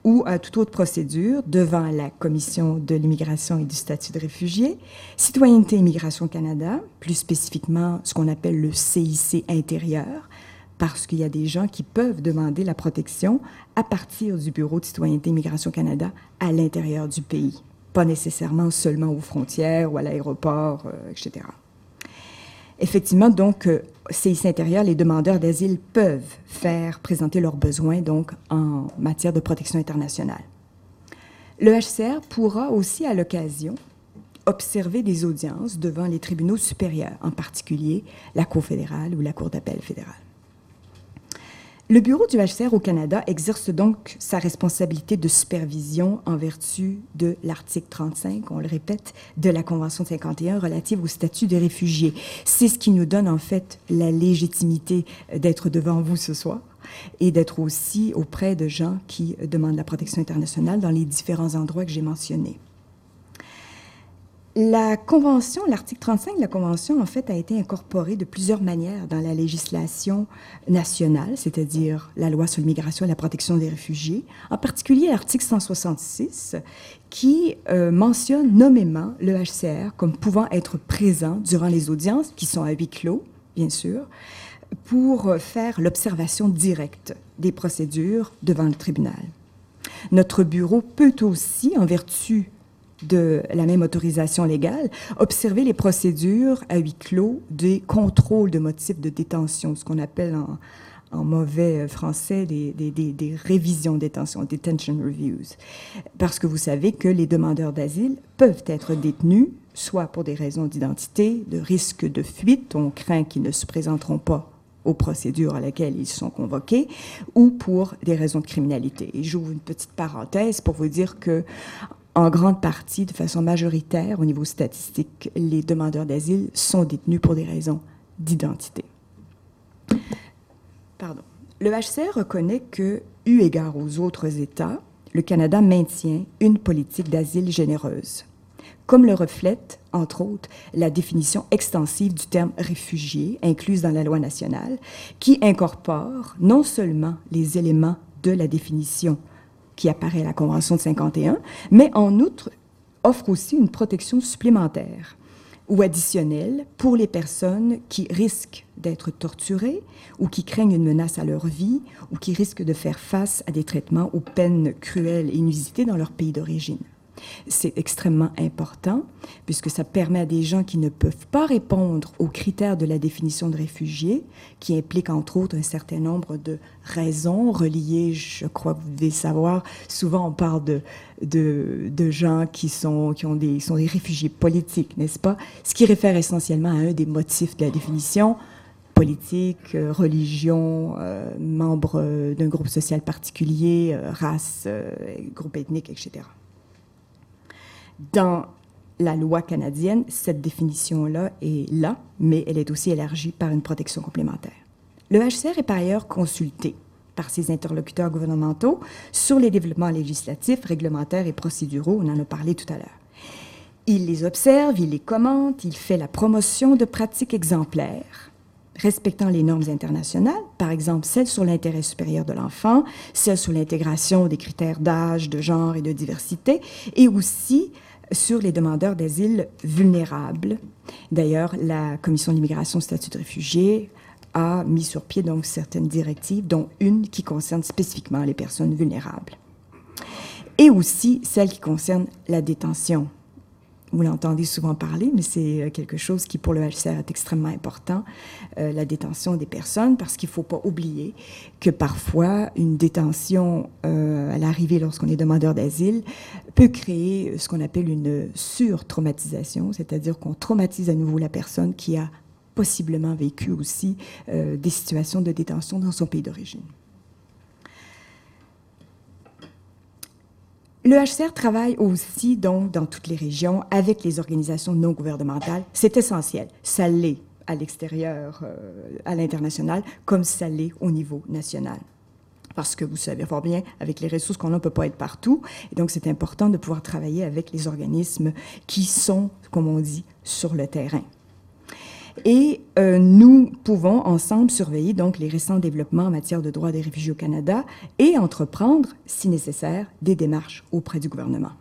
ou à toute autre procédure devant la Commission de l'immigration et du statut de réfugié, Citoyenneté et Immigration Canada, plus spécifiquement ce qu'on appelle le CIC intérieur, parce qu'il y a des gens qui peuvent demander la protection à partir du Bureau de citoyenneté et immigration Canada à l'intérieur du pays, pas nécessairement seulement aux frontières ou à l'aéroport, euh, etc. Effectivement, donc, euh, CIC intérieur, les demandeurs d'asile peuvent faire présenter leurs besoins donc en matière de protection internationale. Le HCR pourra aussi, à l'occasion, observer des audiences devant les tribunaux supérieurs, en particulier la Cour fédérale ou la Cour d'appel fédérale. Le bureau du HCR au Canada exerce donc sa responsabilité de supervision en vertu de l'article 35, on le répète, de la Convention 51 relative au statut des réfugiés. C'est ce qui nous donne en fait la légitimité d'être devant vous ce soir et d'être aussi auprès de gens qui demandent la protection internationale dans les différents endroits que j'ai mentionnés. La Convention, l'article 35 de la Convention, en fait, a été incorporé de plusieurs manières dans la législation nationale, c'est-à-dire la loi sur l'immigration et la protection des réfugiés, en particulier l'article 166, qui euh, mentionne nommément le HCR comme pouvant être présent durant les audiences, qui sont à huis clos, bien sûr, pour faire l'observation directe des procédures devant le tribunal. Notre bureau peut aussi, en vertu de la même autorisation légale, observer les procédures à huis clos des contrôles de motifs de détention, ce qu'on appelle en, mauvais français des, des, révisions de détention, detention reviews. Parce que vous savez que les demandeurs d'asile peuvent être détenus, soit pour des raisons d'identité, de risque de fuite, on craint qu'ils ne se présenteront pas aux procédures à laquelle ils sont convoqués, ou pour des raisons de criminalité. Et j'ouvre une petite parenthèse pour vous dire que en grande partie, de façon majoritaire, au niveau statistique, les demandeurs d'asile sont détenus pour des raisons d'identité. Le HCR reconnaît que, eu égard aux autres États, le Canada maintient une politique d'asile généreuse, comme le reflète, entre autres, la définition extensive du terme réfugié incluse dans la loi nationale, qui incorpore non seulement les éléments de la définition qui apparaît à la Convention de 51, mais en outre offre aussi une protection supplémentaire ou additionnelles pour les personnes qui risquent d'être torturées ou qui craignent une menace à leur vie ou qui risquent de faire face à des traitements ou peines cruelles et inusitées dans leur pays d'origine. C'est extrêmement important puisque ça permet à des gens qui ne peuvent pas répondre aux critères de la définition de réfugié, qui implique entre autres un certain nombre de raisons reliées, je crois que vous devez savoir, souvent on parle de, de, de gens qui, sont, qui ont des, sont des réfugiés politiques, n'est-ce pas? Ce qui réfère essentiellement à un des motifs de la définition, politique, euh, religion, euh, membre euh, d'un groupe social particulier, race, groupe ethnique, etc. Dans la loi canadienne, cette définition-là est là, mais elle est aussi élargie par une protection complémentaire. Le HCR est par ailleurs consulté par ses interlocuteurs gouvernementaux sur les développements législatifs, réglementaires et procéduraux. On en a parlé tout à l'heure. Il les observe, il les commente, il fait la promotion de pratiques exemplaires respectant les normes internationales, par exemple celles sur l'intérêt supérieur de l'enfant, celles sur l'intégration des critères d'âge, de genre et de diversité, et aussi sur les demandeurs d'asile vulnérables. D'ailleurs, la Commission de l'immigration statut de réfugié a mis sur pied donc certaines directives, dont une qui concerne spécifiquement les personnes vulnérables. Et aussi celle qui concerne la détention. Vous l'entendez souvent parler, mais c'est euh, quelque chose qui, pour le HCR, est extrêmement important, euh, la détention des personnes, parce qu'il ne faut pas oublier que parfois, une détention euh, à l'arrivée, lorsqu'on est demandeur d'asile, peut créer ce qu'on appelle une surtraumatisation, c'est-à-dire qu'on traumatise à nouveau la personne qui a possiblement vécu aussi des situations de détention dans son pays d'origine. Le HCR travaille aussi donc dans toutes les régions avec les organisations non gouvernementales. C'est essentiel. Ça l'est à l'extérieur, euh, à l'international, comme ça l'est au niveau national. Parce que vous savez fort bien, avec les ressources qu'on a, on ne peut pas être partout. Et donc, c'est important de pouvoir travailler avec les organismes qui sont, comme on dit, sur le terrain. Et euh, nous pouvons ensemble surveiller donc les récents développements en matière de droits des réfugiés au Canada et entreprendre, si nécessaire, des démarches auprès du gouvernement.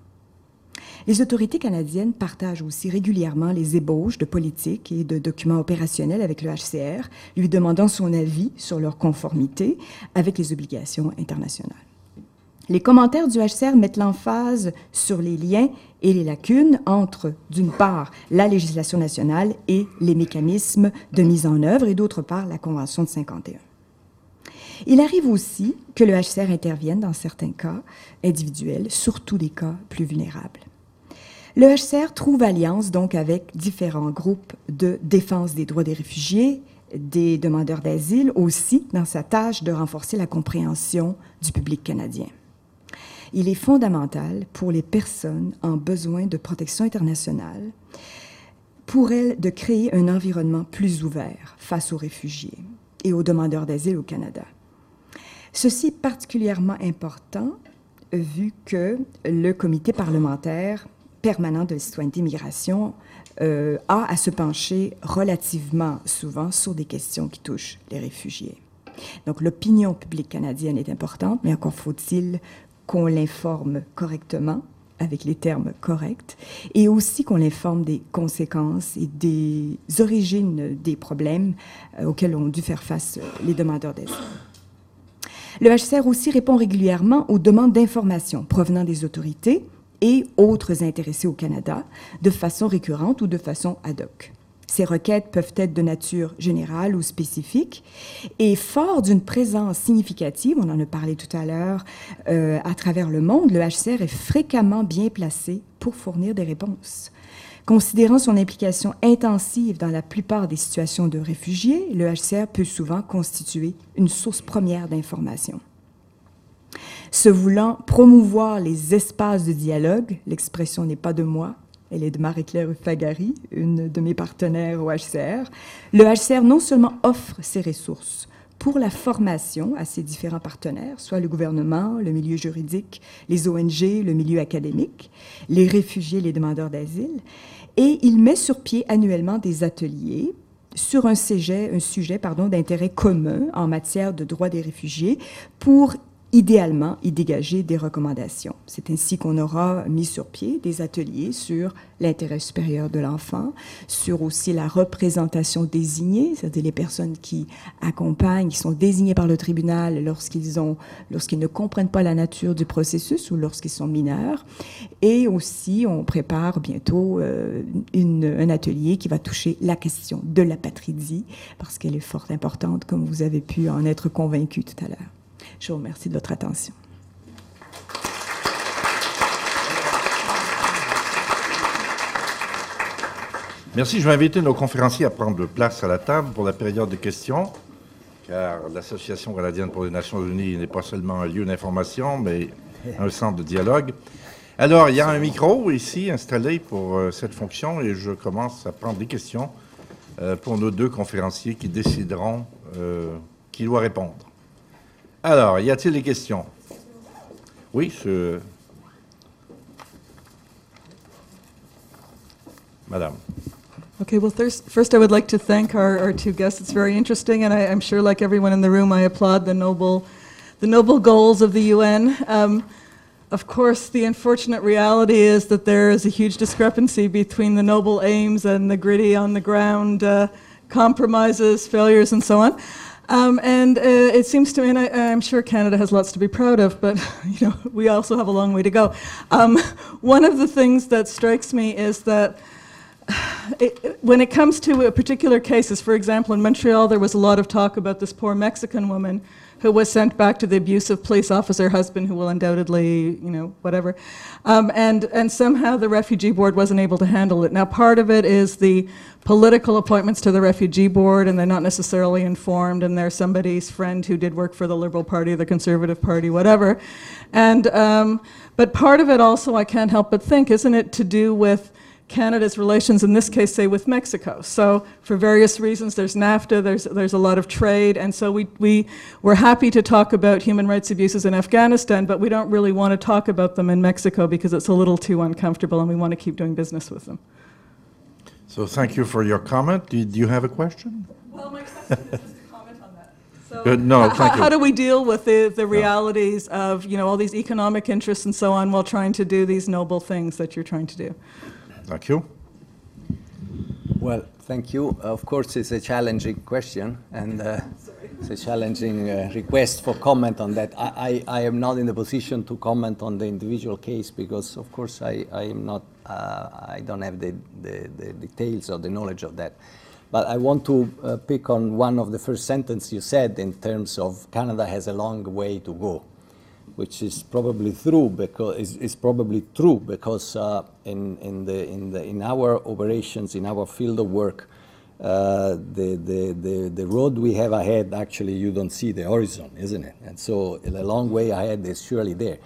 Les autorités canadiennes partagent aussi régulièrement les ébauches de politiques et de documents opérationnels avec le HCR, lui demandant son avis sur leur conformité avec les obligations internationales. Les commentaires du HCR mettent l'emphase sur les liens et les lacunes entre, d'une part, la législation nationale et les mécanismes de mise en œuvre, et d'autre part, la Convention de 51. Il arrive aussi que le HCR intervienne dans certains cas individuels, surtout des cas plus vulnérables. Le HCR trouve alliance donc avec différents groupes de défense des droits des réfugiés, des demandeurs d'asile, aussi dans sa tâche de renforcer la compréhension du public canadien. Il est fondamental pour les personnes en besoin de protection internationale, pour elles de créer un environnement plus ouvert face aux réfugiés et aux demandeurs d'asile au Canada. Ceci est particulièrement important vu que le comité parlementaire permanent de citoyenneté et euh, a à se pencher relativement souvent sur des questions qui touchent les réfugiés. Donc l'opinion publique canadienne est importante, mais encore faut-il qu'on l'informe correctement, avec les termes corrects, et aussi qu'on l'informe des conséquences et des origines des problèmes euh, auxquels ont dû faire face euh, les demandeurs d'asile. Le HCR aussi répond régulièrement aux demandes d'informations provenant des autorités et autres intéressés au Canada de façon récurrente ou de façon ad hoc. Ces requêtes peuvent être de nature générale ou spécifique. Et fort d'une présence significative, on en a parlé tout à l'heure, euh, à travers le monde, le HCR est fréquemment bien placé pour fournir des réponses. Considérant son implication intensive dans la plupart des situations de réfugiés, le HCR peut souvent constituer une source première d'information. Se voulant promouvoir les espaces de dialogue, l'expression n'est pas de moi, elle est de Marie-Claire Fagari, une de mes partenaires au HCR. Le HCR non seulement offre ses ressources pour la formation à ses différents partenaires, soit le gouvernement, le milieu juridique, les ONG, le milieu académique, les réfugiés, les demandeurs d'asile, et il met sur pied annuellement des ateliers sur un sujet, d'intérêt commun en matière de droits des réfugiés pour idéalement y dégager des recommandations. C'est ainsi qu'on aura mis sur pied des ateliers sur l'intérêt supérieur de l'enfant, sur aussi la représentation désignée, c'est-à-dire les personnes qui accompagnent, qui sont désignées par le tribunal lorsqu'ils ne comprennent pas la nature du processus ou lorsqu'ils sont mineurs. Et aussi, on prépare bientôt euh, un atelier qui va toucher la question de la patridie, parce qu'elle est fort importante, comme vous avez pu en être convaincu tout à l'heure. Je vous remercie de votre attention. Merci. Je vais inviter nos conférenciers à prendre place à la table pour la période de questions, car l'Association canadienne pour les Nations unies n'est pas seulement un lieu d'information, mais un centre de dialogue. Alors, il y a un micro ici installé pour euh, cette fonction et je commence à prendre des questions euh, pour nos deux conférenciers qui décideront euh, qui doit répondre. Alors, y a-t-il des questions Oui, je... Madame. Okay, well, first, first I would like to thank our, our two guests. It's very interesting, and I, I'm sure, like everyone in the room, I applaud the noble, the noble goals of the UN. Um, of course, the unfortunate reality is that there is a huge discrepancy between the noble aims and the gritty on the ground uh, compromises, failures, and so on. Um, and uh, it seems to me, and I, am sure Canada has lots to be proud of, but [LAUGHS] you know we also have a long way to go. Um, one of the things that strikes me is that [SIGHS] it, when it comes to particular cases, for example, in Montreal, there was a lot of talk about this poor Mexican woman who was sent back to the abusive police officer husband, who will undoubtedly, you know, whatever. Um, and, and somehow the refugee board wasn't able to handle it. Now, part of it is the political appointments to the refugee board, and they're not necessarily informed, and they're somebody's friend who did work for the Liberal Party, the Conservative Party, whatever. And, um, but part of it also, I can't help but think, isn't it to do with Canada's relations, in this case, say, with Mexico. So, for various reasons, there's NAFTA, there's, there's a lot of trade, and so we, we, we're happy to talk about human rights abuses in Afghanistan, but we don't really want to talk about them in Mexico because it's a little too uncomfortable and we want to keep doing business with them. So, thank you for your comment. Do you have a question? Well, my question is comment on that. So, Good. No, how, thank you. how do we deal with the, the realities of you know all these economic interests and so on while trying to do these noble things that you're trying to do? Thank you. Well, thank you. Of course, it's a challenging question, and uh, it's a challenging uh, request for comment on that. I, am not in the position to comment on the individual case because, of course, I, am not. Uh, I don't have the, details or the knowledge of that. But I want to pick on one of the first sentences you said in terms of Canada has a long way to go which is probably true because is, is probably true because uh, in in the in the in our operations in our field of work, uh, the, the the the road we have ahead actually you don't see the horizon, isn't it? And so a long way ahead is surely there,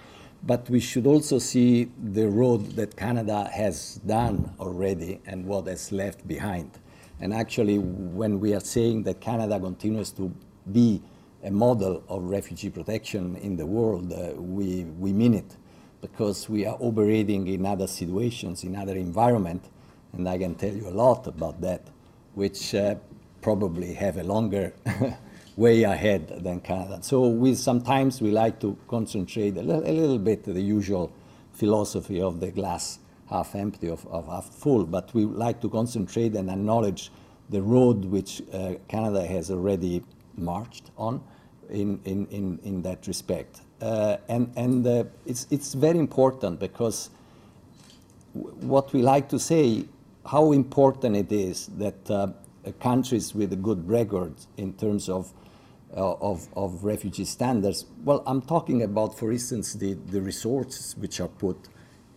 but we should also see the road that Canada has done already and what has left behind. And actually, when we are saying that Canada continues to be a model of refugee protection in the world, uh, we, we mean it because we are operating in other situations, in other environment, and I can tell you a lot about that, which uh, probably have a longer [LAUGHS] way ahead than Canada. So we sometimes we like to concentrate a, little, a little bit the usual philosophy of the glass half empty of, of half full, but we like to concentrate and acknowledge the road which uh, Canada has already marched on in, in, in, in that respect. Uh, and and uh, it's, it's very important because what we like to say, how important it is that uh, countries with a good record in terms of, uh, of, of refugee standards, well, I'm talking about, for instance, the, the resources which are put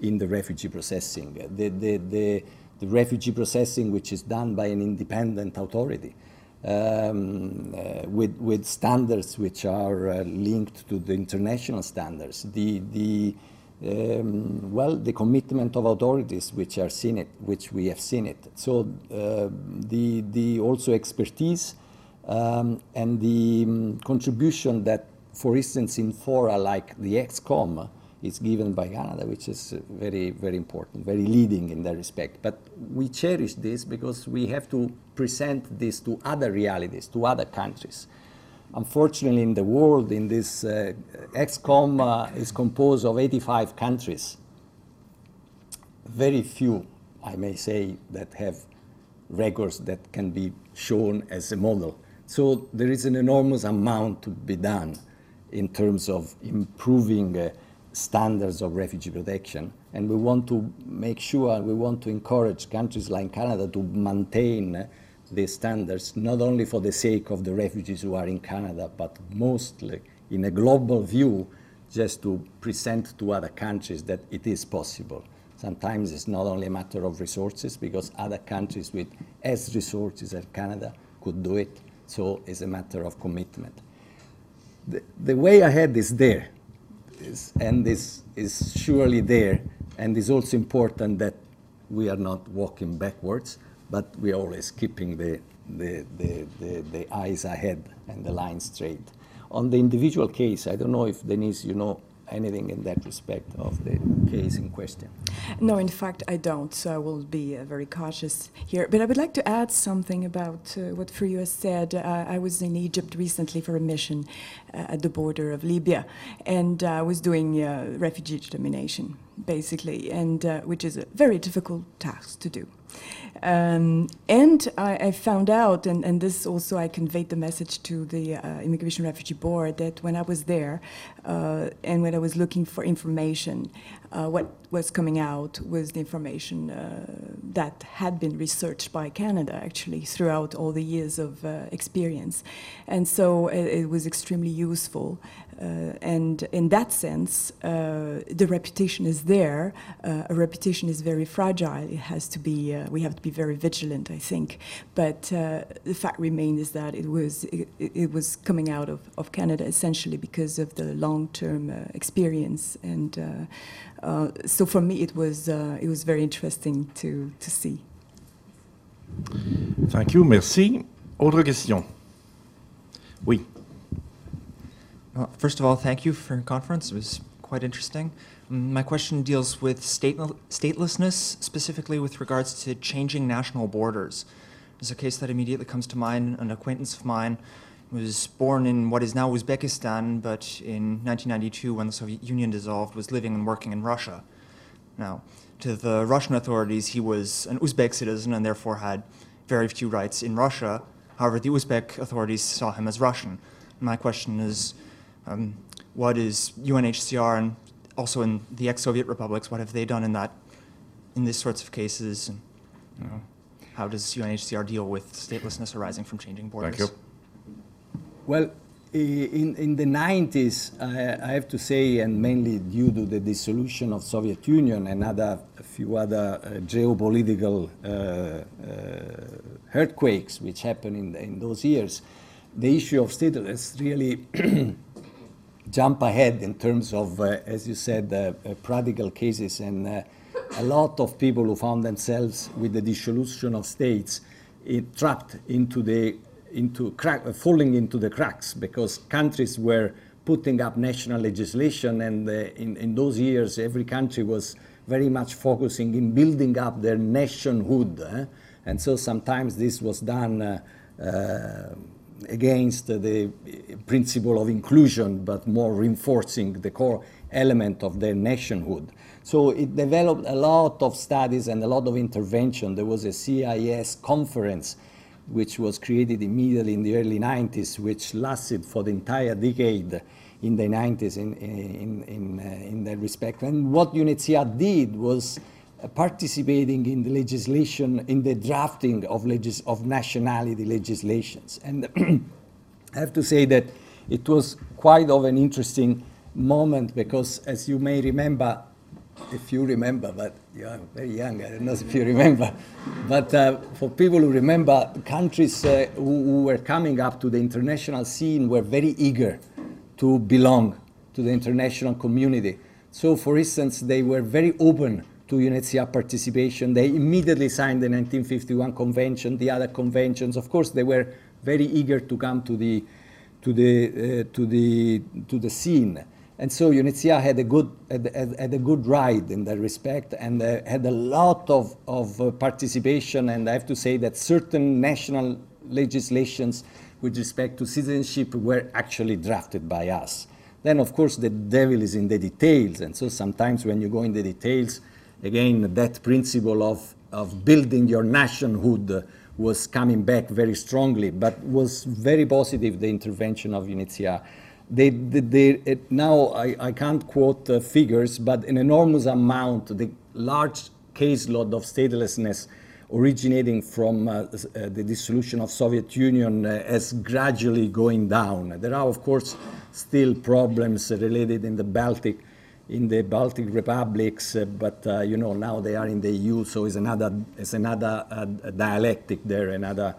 in the refugee processing, the, the, the, the refugee processing which is done by an independent authority um, uh, with, with standards which are uh, linked to the international standards. The, the, um, well, the commitment of authorities which are seen it, which we have seen it. So uh, the, the also expertise um, and the um, contribution that, for instance, in fora like the ExCom, is given by Canada, which is very, very important, very leading in that respect. But we cherish this because we have to present this to other realities, to other countries. unfortunately, in the world, in this uh, ExCom uh, is composed of 85 countries. Very few, I may say, that have records that can be shown as a model. So there is an enormous amount to be done in terms of improving uh, standards of refugee protection. And we want to make sure, we want to encourage countries like Canada to maintain these standards, not only for the sake of the refugees who are in Canada, but mostly in a global view, just to present to other countries that it is possible. Sometimes it's not only a matter of resources, because other countries with as resources as Canada could do it, so it's a matter of commitment. The, the way ahead is there, is, and is, is surely there, and it's also important that we are not walking backwards, but we're always keeping the, the, the, the, the eyes ahead and the line straight. On the individual case, I don't know if Denise, you know anything in that respect of the case in question. No, in fact, I don't, so I will be uh, very cautious here. But I would like to add something about uh, what Furio has said. Uh, I was in Egypt recently for a mission uh, at the border of Libya, and I was doing uh, refugee determination, basically, and uh, which is a very difficult task to do. Um, and I, I, found out, and, and, this also I conveyed the message to the uh, Immigration Refugee Board, that when I was there uh, and when I was looking for information, uh, what was coming out was the information uh, that had been researched by Canada actually throughout all the years of uh, experience. And so it, it was extremely useful. Uh, and in that sense, uh, the reputation is there. Uh, a reputation is very fragile. It has to be. we have to be very vigilant, I think. But uh, the fact remains is that it was it, it, was coming out of, of Canada essentially because of the long-term uh, experience. And uh, so for me, it was it was very interesting to to see. Thank you. Merci. Autre question. Oui. Well, first of all, thank you for your conference. It was quite interesting. My question deals with state, statelessness, specifically with regards to changing national borders. There's a case that immediately comes to mind. An acquaintance of mine was born in what is now Uzbekistan, but in 1992, when the Soviet Union dissolved, was living and working in Russia. Now, to the Russian authorities, he was an Uzbek citizen and therefore had very few rights in Russia. However, the Uzbek authorities saw him as Russian. My question is um, what is UNHCR and also in the ex-Soviet republics, what have they done in that, in these sorts of cases? And, you know, how does UNHCR deal with statelessness arising from changing borders? Thank you. Well, in, in the 90s, I, I, have to say, and mainly due to the dissolution of Soviet Union and other, a few other uh, geopolitical uh, uh, earthquakes which happened in, in those years, the issue of statelessness really [CLEARS THROAT] jump ahead in terms of, uh, as you said, uh, uh, practical cases and uh, a lot of people who found themselves with the dissolution of states trapped into the into crack, uh, falling into the cracks because countries were putting up national legislation and uh, in, in those years every country was very much focusing in building up their nationhood eh? and so sometimes this was done against the principle of inclusion, but more reinforcing the core element of their nationhood. So it developed a lot of studies and a lot of intervention. There was a CIS conference which was created immediately in the early 90s, which lasted for the entire decade in the 90s in, in, in, uh, in that respect. And what UNHCR did was participating in the legislation, in the drafting of, legis- of nationality legislations. And [CLEARS THROAT] I have to say that it was quite of an interesting moment because, as you may remember, if you remember, but you are very young, I don't know [LAUGHS] if you remember, but uh, for people who remember, countries uh, who, who were coming up to the international scene were very eager to belong to the international community. So, for instance, they were very open to UNHCR participation. They immediately signed the 1951 convention, the other conventions. Of course, they were very eager to come to the, to the, uh, to the, to the scene. And so UNHCR had a good, had, had a good ride in that respect and uh, had a lot of, of uh, participation. And I have to say that certain national legislations with respect to citizenship were actually drafted by us. Then, of course, the devil is in the details, and so sometimes when you go in the details, again, that principle of, of building your nationhood was coming back very strongly, but was very positive, the intervention of UNHCR. They, they, they, it, now, I, I can't quote uh, figures, but an enormous amount, the large caseload of statelessness originating from uh, uh, the dissolution of Soviet Union uh, gradually going down. There are, of course, still problems related in the Baltic, in the Baltic republics, uh, but uh, you know now they are in the EU, so it's another, it's another uh, dialectic there, another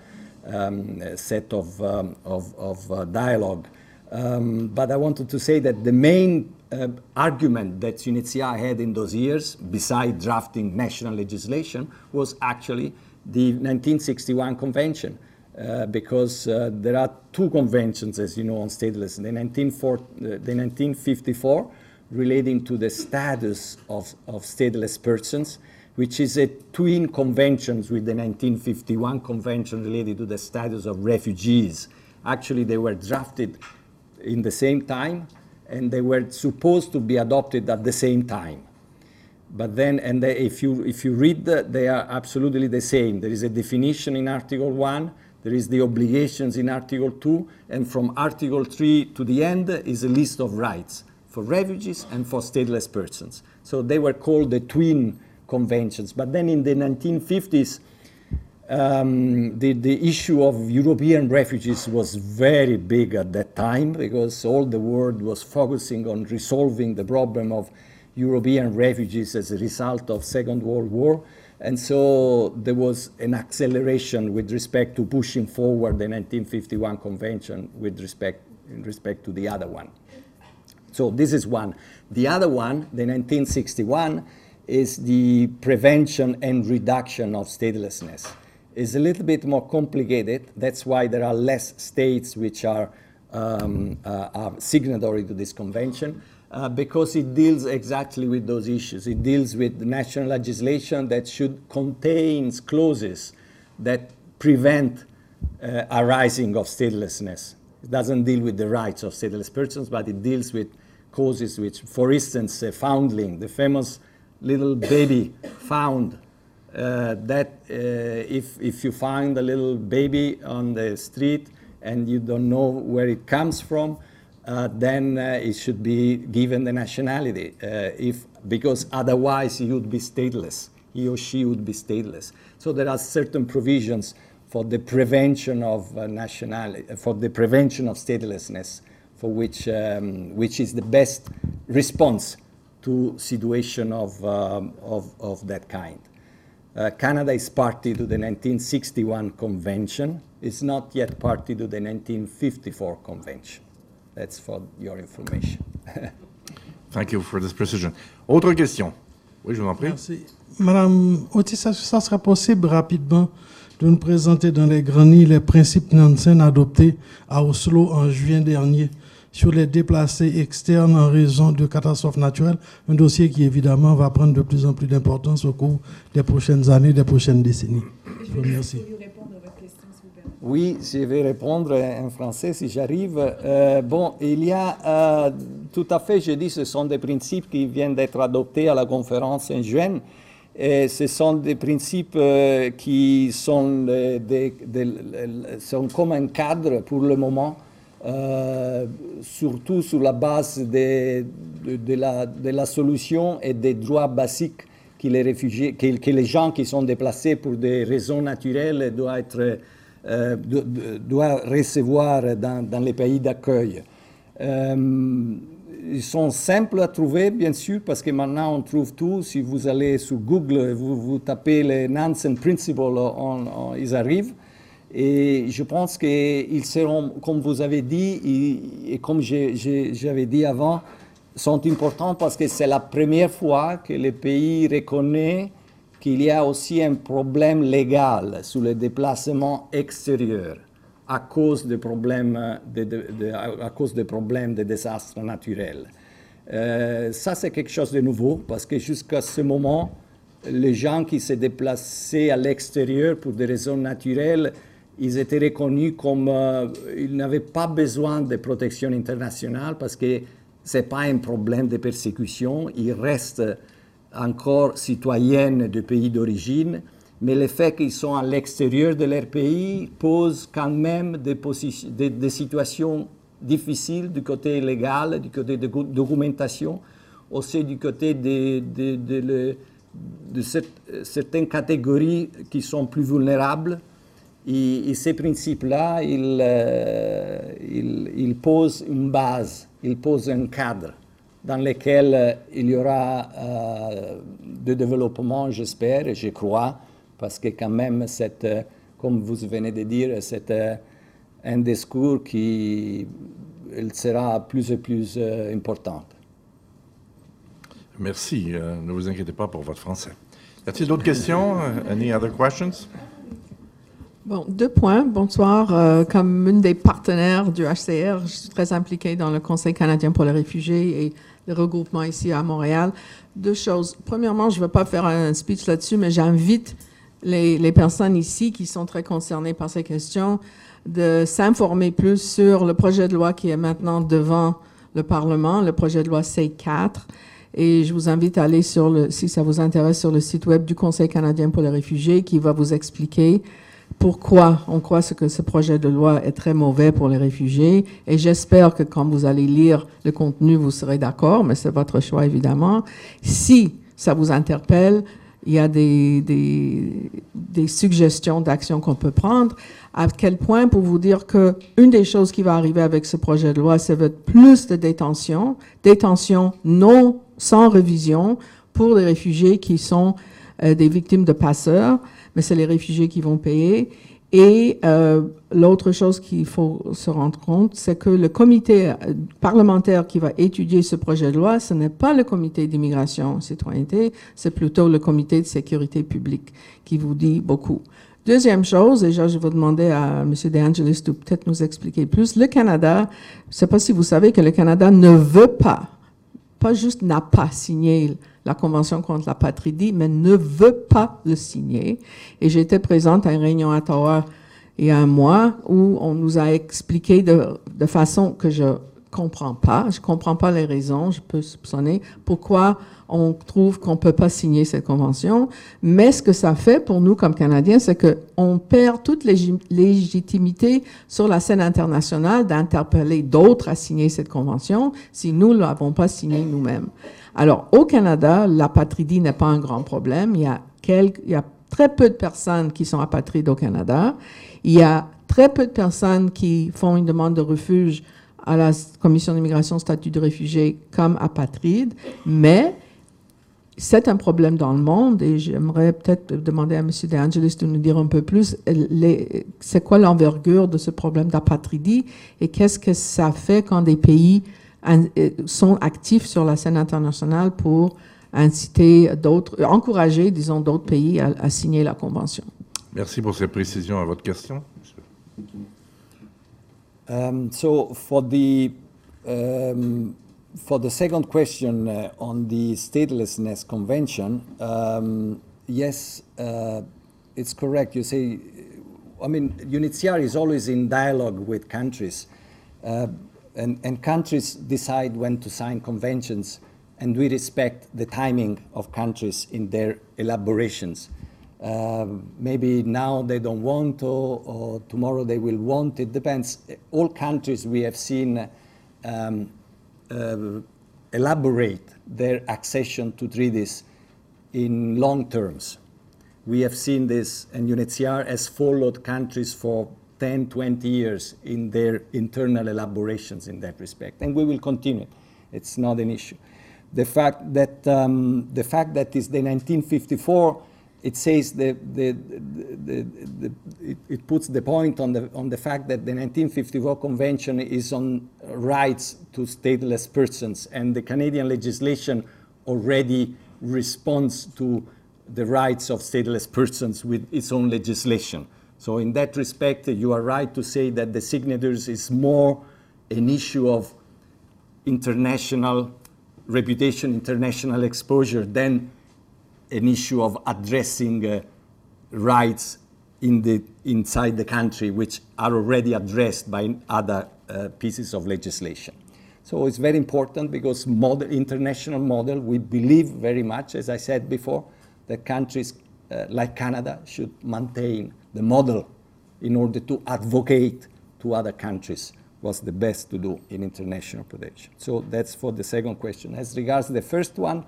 um, set of, um, of, of dialogue. Um, but I wanted to say that the main uh, argument that UNHCR had in those years, besides drafting national legislation, was actually the 1961 convention. Uh, because uh, there are two conventions, as you know, on statelessness. The, 1954, uh, the 1954 relating to the status of, of stateless persons, which is a twin conventions with the 1951 convention related to the status of refugees. Actually, they were drafted in the same time, and they were supposed to be adopted at the same time. But then, and they, if, you, if you read, the, they are absolutely the same. There is a definition in Article 1, there is the obligations in Article 2, and from Article 3 to the end is a list of rights for refugees and for stateless persons. So they were called the twin conventions. But then in the 1950s, um, the, the issue of European refugees was very big at that time because all the world was focusing on resolving the problem of European refugees as a result of Second World War. And so there was an acceleration with respect to pushing forward the 1951 convention with respect, in respect to the other one. So this is one. The other one, the 1961, is the prevention and reduction of statelessness is a little bit more complicated. That's why there are less states which are, um, uh, are signatory to this convention. Uh, because it deals exactly with those issues. It deals with national legislation that should contain clauses that prevent uh, arising of statelessness. It doesn't deal with the rights of stateless persons, but it deals with causes which, for instance, a foundling, the famous little baby found uh, that uh, if, if you find a little baby on the street and you don't know where it comes from, uh, then uh, it should be given the nationality, if, because otherwise he would be stateless. He or she would be stateless. So there are certain provisions for the prevention of uh, nationality, for the prevention of statelessness, for which, um, which is the best response to situation of, um, of, of that kind. Uh, Canada is party to the 1961 convention. It's not yet party to the 1954 convention. That's for your information. [LAUGHS] Thank you for this precision. Autre question? Oui, je vous en prie. Merci. Madame Otis, ça, ça serait possible rapidement de nous présenter dans les lignes les principes Nansen adoptés à Oslo en juin dernier? Sur les déplacés externes en raison de catastrophes naturelles, un dossier qui évidemment va prendre de plus en plus d'importance au cours des prochaines années, des prochaines décennies. Je vous remercie. Oui, je vais répondre en français si j'arrive. Euh, bon, il y a euh, tout à fait, je dis, ce sont des principes qui viennent d'être adoptés à la conférence en juin. Ce sont des principes euh, qui sont comme un cadre pour le moment euh, surtout sur la base de, la, solution et des droits basiques que les, réfugiés, que, les gens qui sont déplacés pour des raisons naturelles doivent, être, euh, do- do- doivent recevoir dans, les pays d'accueil. Euh, ils sont simples à trouver, bien sûr, parce que maintenant on trouve tout. Si vous allez sur Google, vous, vous tapez les Nansen Principles, on- on- ils arrivent. Et je pense qu'ils seront, comme vous avez dit, et, comme j'avais dit avant, sont importants parce que c'est la première fois que le pays reconnaît qu'il y a aussi un problème légal sur le déplacement extérieur à cause des problèmes de- à cause des problèmes de désastres naturels. Euh, ça, c'est quelque chose de nouveau parce que jusqu'à ce moment, les gens qui se déplaçaient à l'extérieur pour des raisons naturelles, ils étaient reconnus comme euh, ils n'avaient pas besoin de protection internationale parce que ce n'est pas un problème de persécution. Ils restent encore citoyennes du pays d'origine, mais le fait qu'ils sont à l'extérieur de leur pays pose quand même des, situations difficiles du côté légal, du côté de documentation, aussi du côté de, de- de de certaines catégories qui sont plus vulnérables. Et, ces principes-là, ils, euh, posent une base, ils posent un cadre dans lequel euh, il y aura euh, de développement, j'espère et je crois, parce que quand même, euh, comme vous venez de dire, c'est un discours qui sera plus et plus important. Merci. ne vous inquiétez pas pour votre français. Y a-t-il d'autres questions? Any other questions? Bon, deux points. Bonsoir. Euh, comme une des partenaires du HCR, je suis très impliquée dans le Conseil canadien pour les réfugiés et le regroupement ici à Montréal. Deux choses. Premièrement, je ne vais pas faire un speech là-dessus, mais j'invite les, les personnes ici qui sont très concernées par ces questions de s'informer plus sur le projet de loi qui est maintenant devant le Parlement, le projet de loi C4. Et je vous invite à aller sur le, si ça vous intéresse, sur le site web du Conseil canadien pour les réfugiés qui va vous expliquer pourquoi on croit que ce projet de loi est très mauvais pour les réfugiés. Et j'espère que quand vous allez lire le contenu, vous serez d'accord, mais c'est votre choix évidemment. Si ça vous interpelle, il y a des, des, des suggestions d'actions qu'on peut prendre. À quel point, pour vous dire que une des choses qui va arriver avec ce projet de loi, c'est plus de détention, détention non sans révision pour les réfugiés qui sont euh, des victimes de passeurs, mais c'est les réfugiés qui vont payer. Et euh, l'autre chose qu'il faut se rendre compte, c'est que le comité euh, parlementaire qui va étudier ce projet de loi, ce n'est pas le comité d'immigration et citoyenneté, c'est plutôt le comité de sécurité publique qui vous dit beaucoup. Deuxième chose, là, je vais demander à M. De Angelis de peut-être nous expliquer plus. Le Canada, je ne sais pas si vous savez que le Canada ne veut pas, pas juste n'a pas signé la Convention contre la patridie, mais ne veut pas le signer. Et j'étais présente à une réunion à Ottawa il y a un mois où on nous a expliqué de, de façon que je comprends pas, je comprends pas les raisons, je peux soupçonner pourquoi on trouve qu'on peut pas signer cette convention. Mais ce que ça fait pour nous comme Canadiens, c'est que on perd toute légi- légitimité sur la scène internationale d'interpeller d'autres à signer cette convention si nous ne l'avons pas signée nous-mêmes. Alors, au Canada, l'apatridie n'est pas un grand problème. Il y a quelques, il y a très peu de personnes qui sont apatrides au Canada. Il y a très peu de personnes qui font une demande de refuge à la Commission d'immigration statut de réfugié comme apatrides, mais c'est un problème dans le monde et j'aimerais peut-être demander à M. De Angelis de nous dire un peu plus c'est quoi l'envergure de ce problème d'apatridie et qu'est-ce que ça fait quand des pays euh, sont actifs sur la scène internationale pour inciter d'autres, encourager, disons, d'autres pays à, signer la convention? Merci pour ces précisions à votre question. For the um, for the second question uh, on the statelessness convention, um, yes, uh, it's correct. You say, I mean, UNHCR is always in dialogue with countries, uh, and countries decide when to sign conventions, and we respect the timing of countries in their elaborations. Uh, maybe now they don't want to, or tomorrow they will want. It depends. All countries we have seen um, uh, elaborate their accession to treaties in long terms. We have seen this, and UNHCR has followed countries for 10, 20 years in their internal elaborations in that respect, and we will continue. It's not an issue. The fact that um, the fact that is the 1954 it says the, the, the, the, it, it puts the point on the, on the fact that the 1954 convention is on rights to stateless persons and the Canadian legislation already responds to the rights of stateless persons with its own legislation. So in that respect, you are right to say that the signatures is more an issue of international reputation, international exposure than an issue of addressing uh, rights in the, inside the country which are already addressed by other uh, pieces of legislation. So it's very important because model, international model, we believe very much, as I said before, that countries uh, like Canada should maintain the model in order to advocate to other countries what's the best to do in international protection. So that's for the second question. As regards the first one,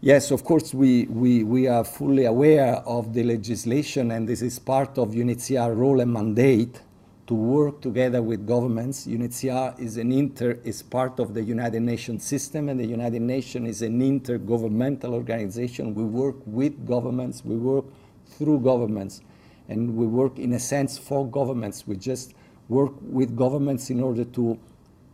yes, of course, we, we, we are fully aware of the legislation, and this is part of UNHCR role and mandate to work together with governments. UNHCR is an inter is part of the United Nations system, and the United Nations is an intergovernmental organization. We work with governments, we work through governments, and we work in a sense for governments. We just work with governments in order to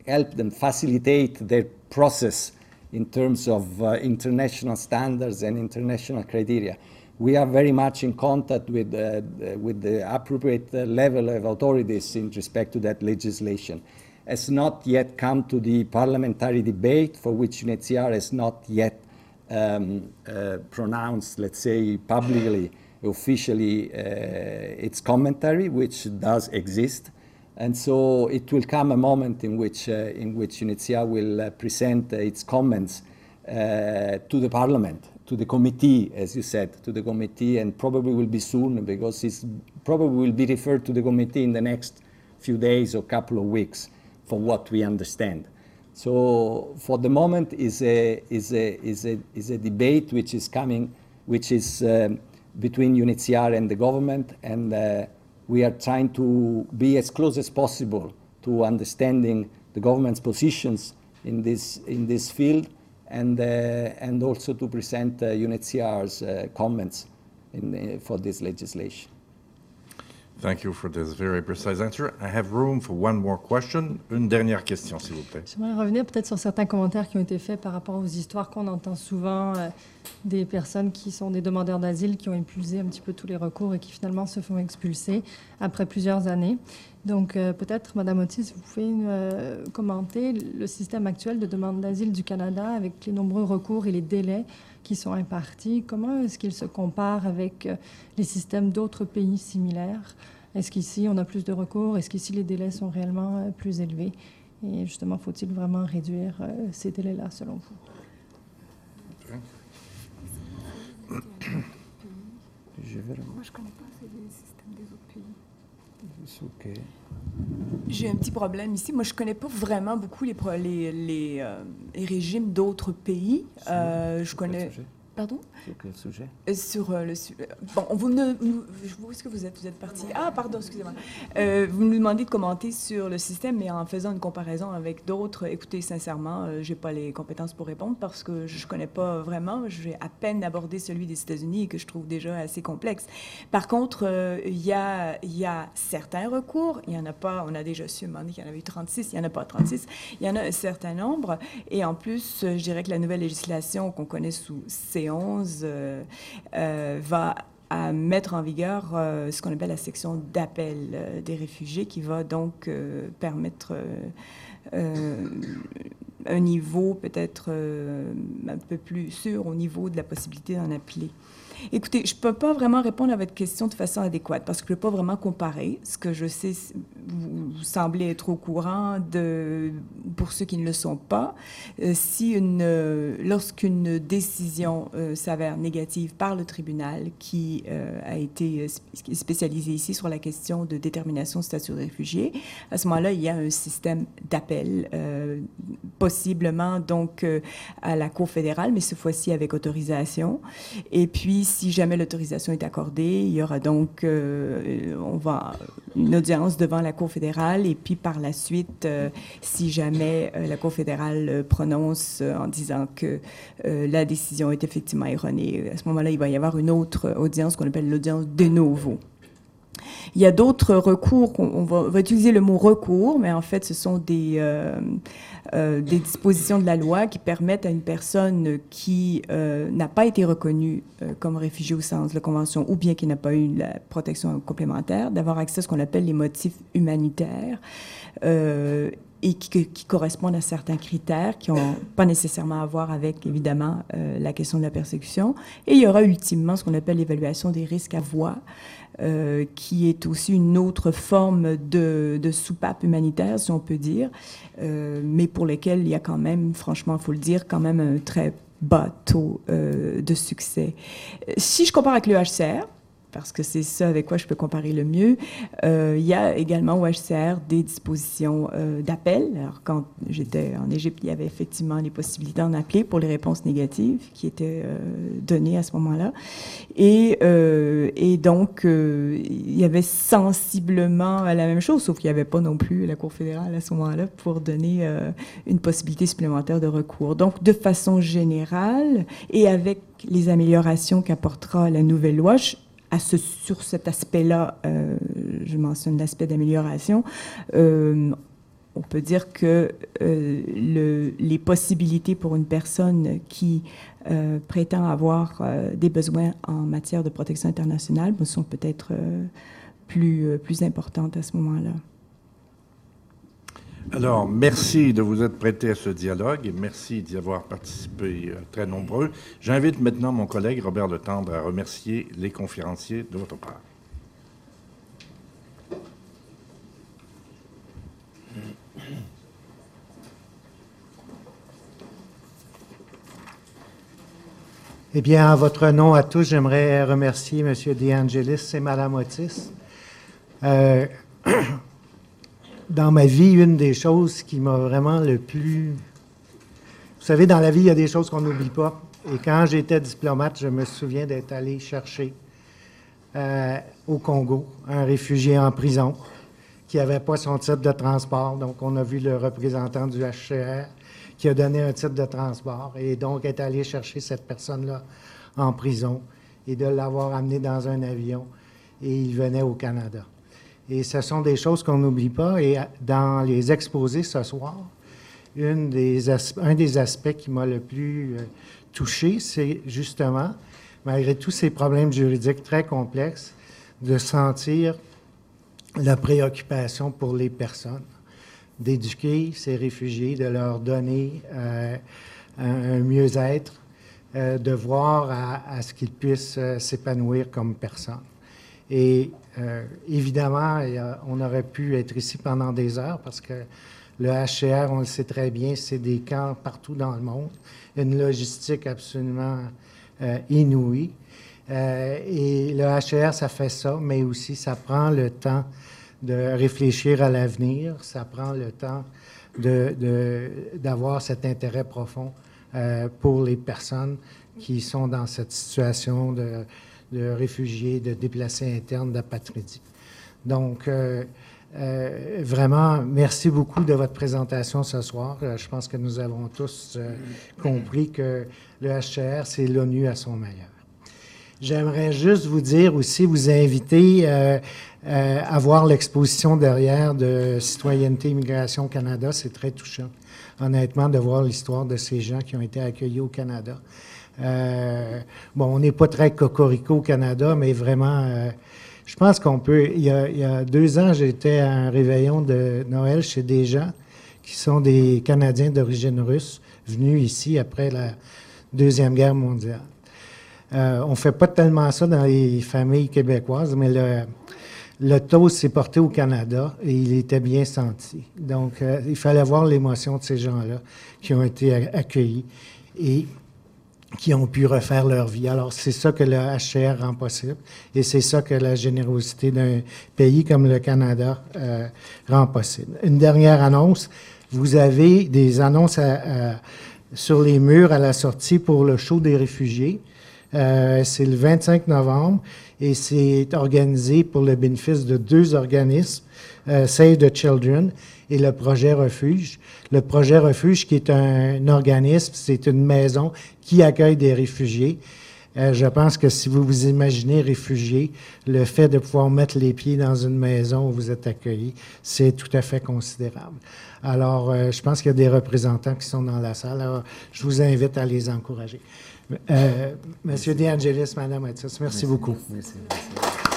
help them facilitate their process in terms of uh, international standards and international criteria. We are very much in contact with, uh, with the appropriate uh, level of authorities in respect to that legislation. Has not yet come to the parliamentary debate, for which UNHCR has not yet um, uh, pronounced, let's say, publicly, officially, uh, its commentary, which does exist. And so it will come a moment in which, uh, in which UNHCR will uh, present uh, its comments uh, to the Parliament, to the committee, as you said, to the committee, and probably will be soon because it probably will be referred to the committee in the next few days or couple of weeks, from what we understand. So for the moment is a, is a, is a, is a debate which is coming, which is um, between UNHCR and the government, and uh, we are trying to be as close as possible to understanding the government's positions in this, in this field and, uh, and also to present uh, UNHCR's uh, comments in, uh, for this legislation. Thank you for this very precise answer. I have room for one more question. Une dernière question, s'il vous plaît. J'aimerais revenir peut-être sur certains commentaires qui ont été faits par rapport aux histoires qu'on entend souvent euh, des personnes qui sont des demandeurs d'asile qui ont épuisé un petit peu tous les recours et qui finalement se font expulser après plusieurs années. Donc euh, peut-être, Madame Otis, vous pouvez euh, commenter le système actuel de demande d'asile du Canada avec les nombreux recours et les délais qui sont impartis. Comment est-ce qu'il se compare avec euh, les systèmes d'autres pays similaires? Est-ce qu'ici, on a plus de recours? Est-ce qu'ici, les délais sont réellement euh, plus élevés? Et justement, faut-il vraiment réduire euh, ces délais-là, selon vous? Moi, je connais pas les systèmes des autres pays. Okay. J'ai un petit problème ici. Moi, je connais pas vraiment beaucoup les, pro- les, les, euh, les régimes d'autres pays. Euh, je connais. Pardon Sur quel sujet euh, Sur euh, le sujet. Euh, bon, vous. Nous, où est-ce que vous êtes Vous êtes parti? Ah, pardon, excusez-moi. Vous nous demandez de commenter sur le système, mais en faisant une comparaison avec d'autres. Écoutez, sincèrement, j'ai je n'ai pas les compétences pour répondre parce que je ne connais pas vraiment. J'ai à peine abordé celui des États-Unis que je trouve déjà assez complexe. Par contre, il y, a, y a certains recours. Il n'y en a pas. On a déjà su demander qu'il y en avait eu 36. Il n'y en a pas 36. Il y en a un certain nombre. Et en plus, je dirais que la nouvelle législation qu'on connaît sous C. Euh, euh, va à mettre en vigueur euh, ce qu'on appelle la section d'appel des réfugiés qui va donc permettre un niveau peut-être un peu plus sûr au niveau de la possibilité d'en appeler. Écoutez, je ne peux pas vraiment répondre à votre question de façon adéquate parce que je ne peux pas vraiment comparer. Ce que je sais, vous, semblez être au courant de, pour ceux qui ne le sont pas, euh, si une, lorsqu'une décision euh, s'avère négative par le tribunal qui euh, a été sp- spécialisé ici sur la question de détermination de statut de réfugié, à ce moment-là, il y a un système d'appel, possiblement donc à la Cour fédérale, mais cette fois-ci avec autorisation. Et puis, si jamais l'autorisation est accordée, il y aura donc, euh, va une audience devant la Cour fédérale, et puis par la suite, euh, si jamais euh, la Cour fédérale euh, prononce euh, en disant que euh, la décision est effectivement erronée, à ce moment-là, il va y avoir une autre audience qu'on appelle l'audience de novo. Il y a d'autres recours, on va, utiliser le mot recours, mais en fait, ce sont des, euh, euh, dispositions de la loi qui permettent à une personne qui euh, n'a pas été reconnue comme réfugié au sens de la Convention ou bien qui n'a pas eu la protection complémentaire, d'avoir accès à ce qu'on appelle les motifs humanitaires. Et qui, correspondent à certains critères qui n'ont pas nécessairement à voir avec, évidemment, la question de la persécution. Et il y aura ultimement ce qu'on appelle l'évaluation des risques à voix, euh, qui est aussi une autre forme de, de soupape humanitaire, si on peut dire, euh, mais pour lesquelles il y a quand même, franchement, il faut le dire, quand même un très bas taux euh, de succès. Si je compare avec le HCR, parce que c'est ça avec quoi je peux comparer le mieux. Euh, il y a également au HCR des dispositions euh, d'appel. Alors, quand j'étais en Égypte, il y avait effectivement les possibilités d'en appeler pour les réponses négatives qui étaient euh, données à ce moment-là. Et, donc, il y avait sensiblement la même chose, sauf qu'il n'y avait pas non plus la Cour fédérale à ce moment-là pour donner une possibilité supplémentaire de recours. Donc, de façon générale, et avec les améliorations qu'apportera la nouvelle loi, sur cet aspect-là, euh, je mentionne l'aspect d'amélioration, euh, on peut dire que euh, le, les possibilités pour une personne qui prétend avoir des besoins en matière de protection internationale sont peut-être plus importantes à ce moment-là. Alors, merci de vous être prêté à ce dialogue et merci d'y avoir participé euh, très nombreux. J'invite maintenant mon collègue Robert Letendre à remercier les conférenciers de votre part. Eh bien, en votre nom à tous, j'aimerais remercier M. De Angelis et Mme Otis. Euh, [CLEARS THROAT] dans ma vie, une des choses qui m'a vraiment le plus... Vous savez, dans la vie, il y a des choses qu'on n'oublie pas. Et quand j'étais diplomate, je me souviens d'être allé chercher euh, au Congo un réfugié en prison qui n'avait pas son titre de transport. Donc, on a vu le représentant du HCR qui a donné un titre de transport et donc est allé chercher cette personne-là en prison et de l'avoir amené dans un avion et il venait au Canada. Et ce sont des choses qu'on n'oublie pas. Et dans les exposés ce soir, un des aspects qui m'a le plus euh, touché, c'est justement, malgré tous ces problèmes juridiques très complexes, de sentir la préoccupation pour les personnes, d'éduquer ces réfugiés, de leur donner euh, un, un mieux-être, euh, de voir à, à ce qu'ils puissent euh, s'épanouir comme personnes. Et euh, évidemment, a, on aurait pu être ici pendant des heures parce que le HCR, on le sait très bien, c'est des camps partout dans le monde, une logistique absolument euh, inouïe. Euh, et le HCR, ça fait ça, mais aussi ça prend le temps de réfléchir à l'avenir, ça prend le temps d'avoir cet intérêt profond euh, pour les personnes qui sont dans cette situation de, de réfugiés, de déplacés internes, d'apatridie. Donc, euh, euh, vraiment, merci beaucoup de votre présentation ce soir. Euh, je pense que nous avons tous compris que le HCR, c'est l'ONU à son meilleur. J'aimerais juste vous dire aussi, vous inviter à voir l'exposition derrière de Citoyenneté Immigration Canada. C'est très touchant, honnêtement, de voir l'histoire de ces gens qui ont été accueillis au Canada. Euh, bon, on n'est pas très cocorico au Canada, mais vraiment, euh, je pense qu'on peut. Il y, a, deux ans, j'étais à un réveillon de Noël chez des gens qui sont des Canadiens d'origine russe venus ici après la Deuxième Guerre mondiale. Euh, on ne fait pas tellement ça dans les familles québécoises, mais le, le taux s'est porté au Canada et il était bien senti. Donc, il fallait voir l'émotion de ces gens-là qui ont été accueillis. Et qui ont pu refaire leur vie. Alors, c'est ça que le HCR rend possible et c'est ça que la générosité d'un pays comme le Canada euh, rend possible. Une dernière annonce. Vous avez des annonces à, à, sur les murs à la sortie pour le show des réfugiés. Euh, c'est le 25 novembre et c'est organisé pour le bénéfice de deux organismes, euh, Save the Children et le projet Refuge. Le projet Refuge, qui est un, un organisme, c'est une maison qui accueille des réfugiés. Euh, je pense que si vous vous imaginez réfugié, le fait de pouvoir mettre les pieds dans une maison où vous êtes accueilli, c'est tout à fait considérable. Alors, euh, je pense qu'il y a des représentants qui sont dans la salle. Alors, je vous invite à les encourager. Euh, Monsieur De Angelis, Madame Atis, merci, merci beaucoup. Merci, merci.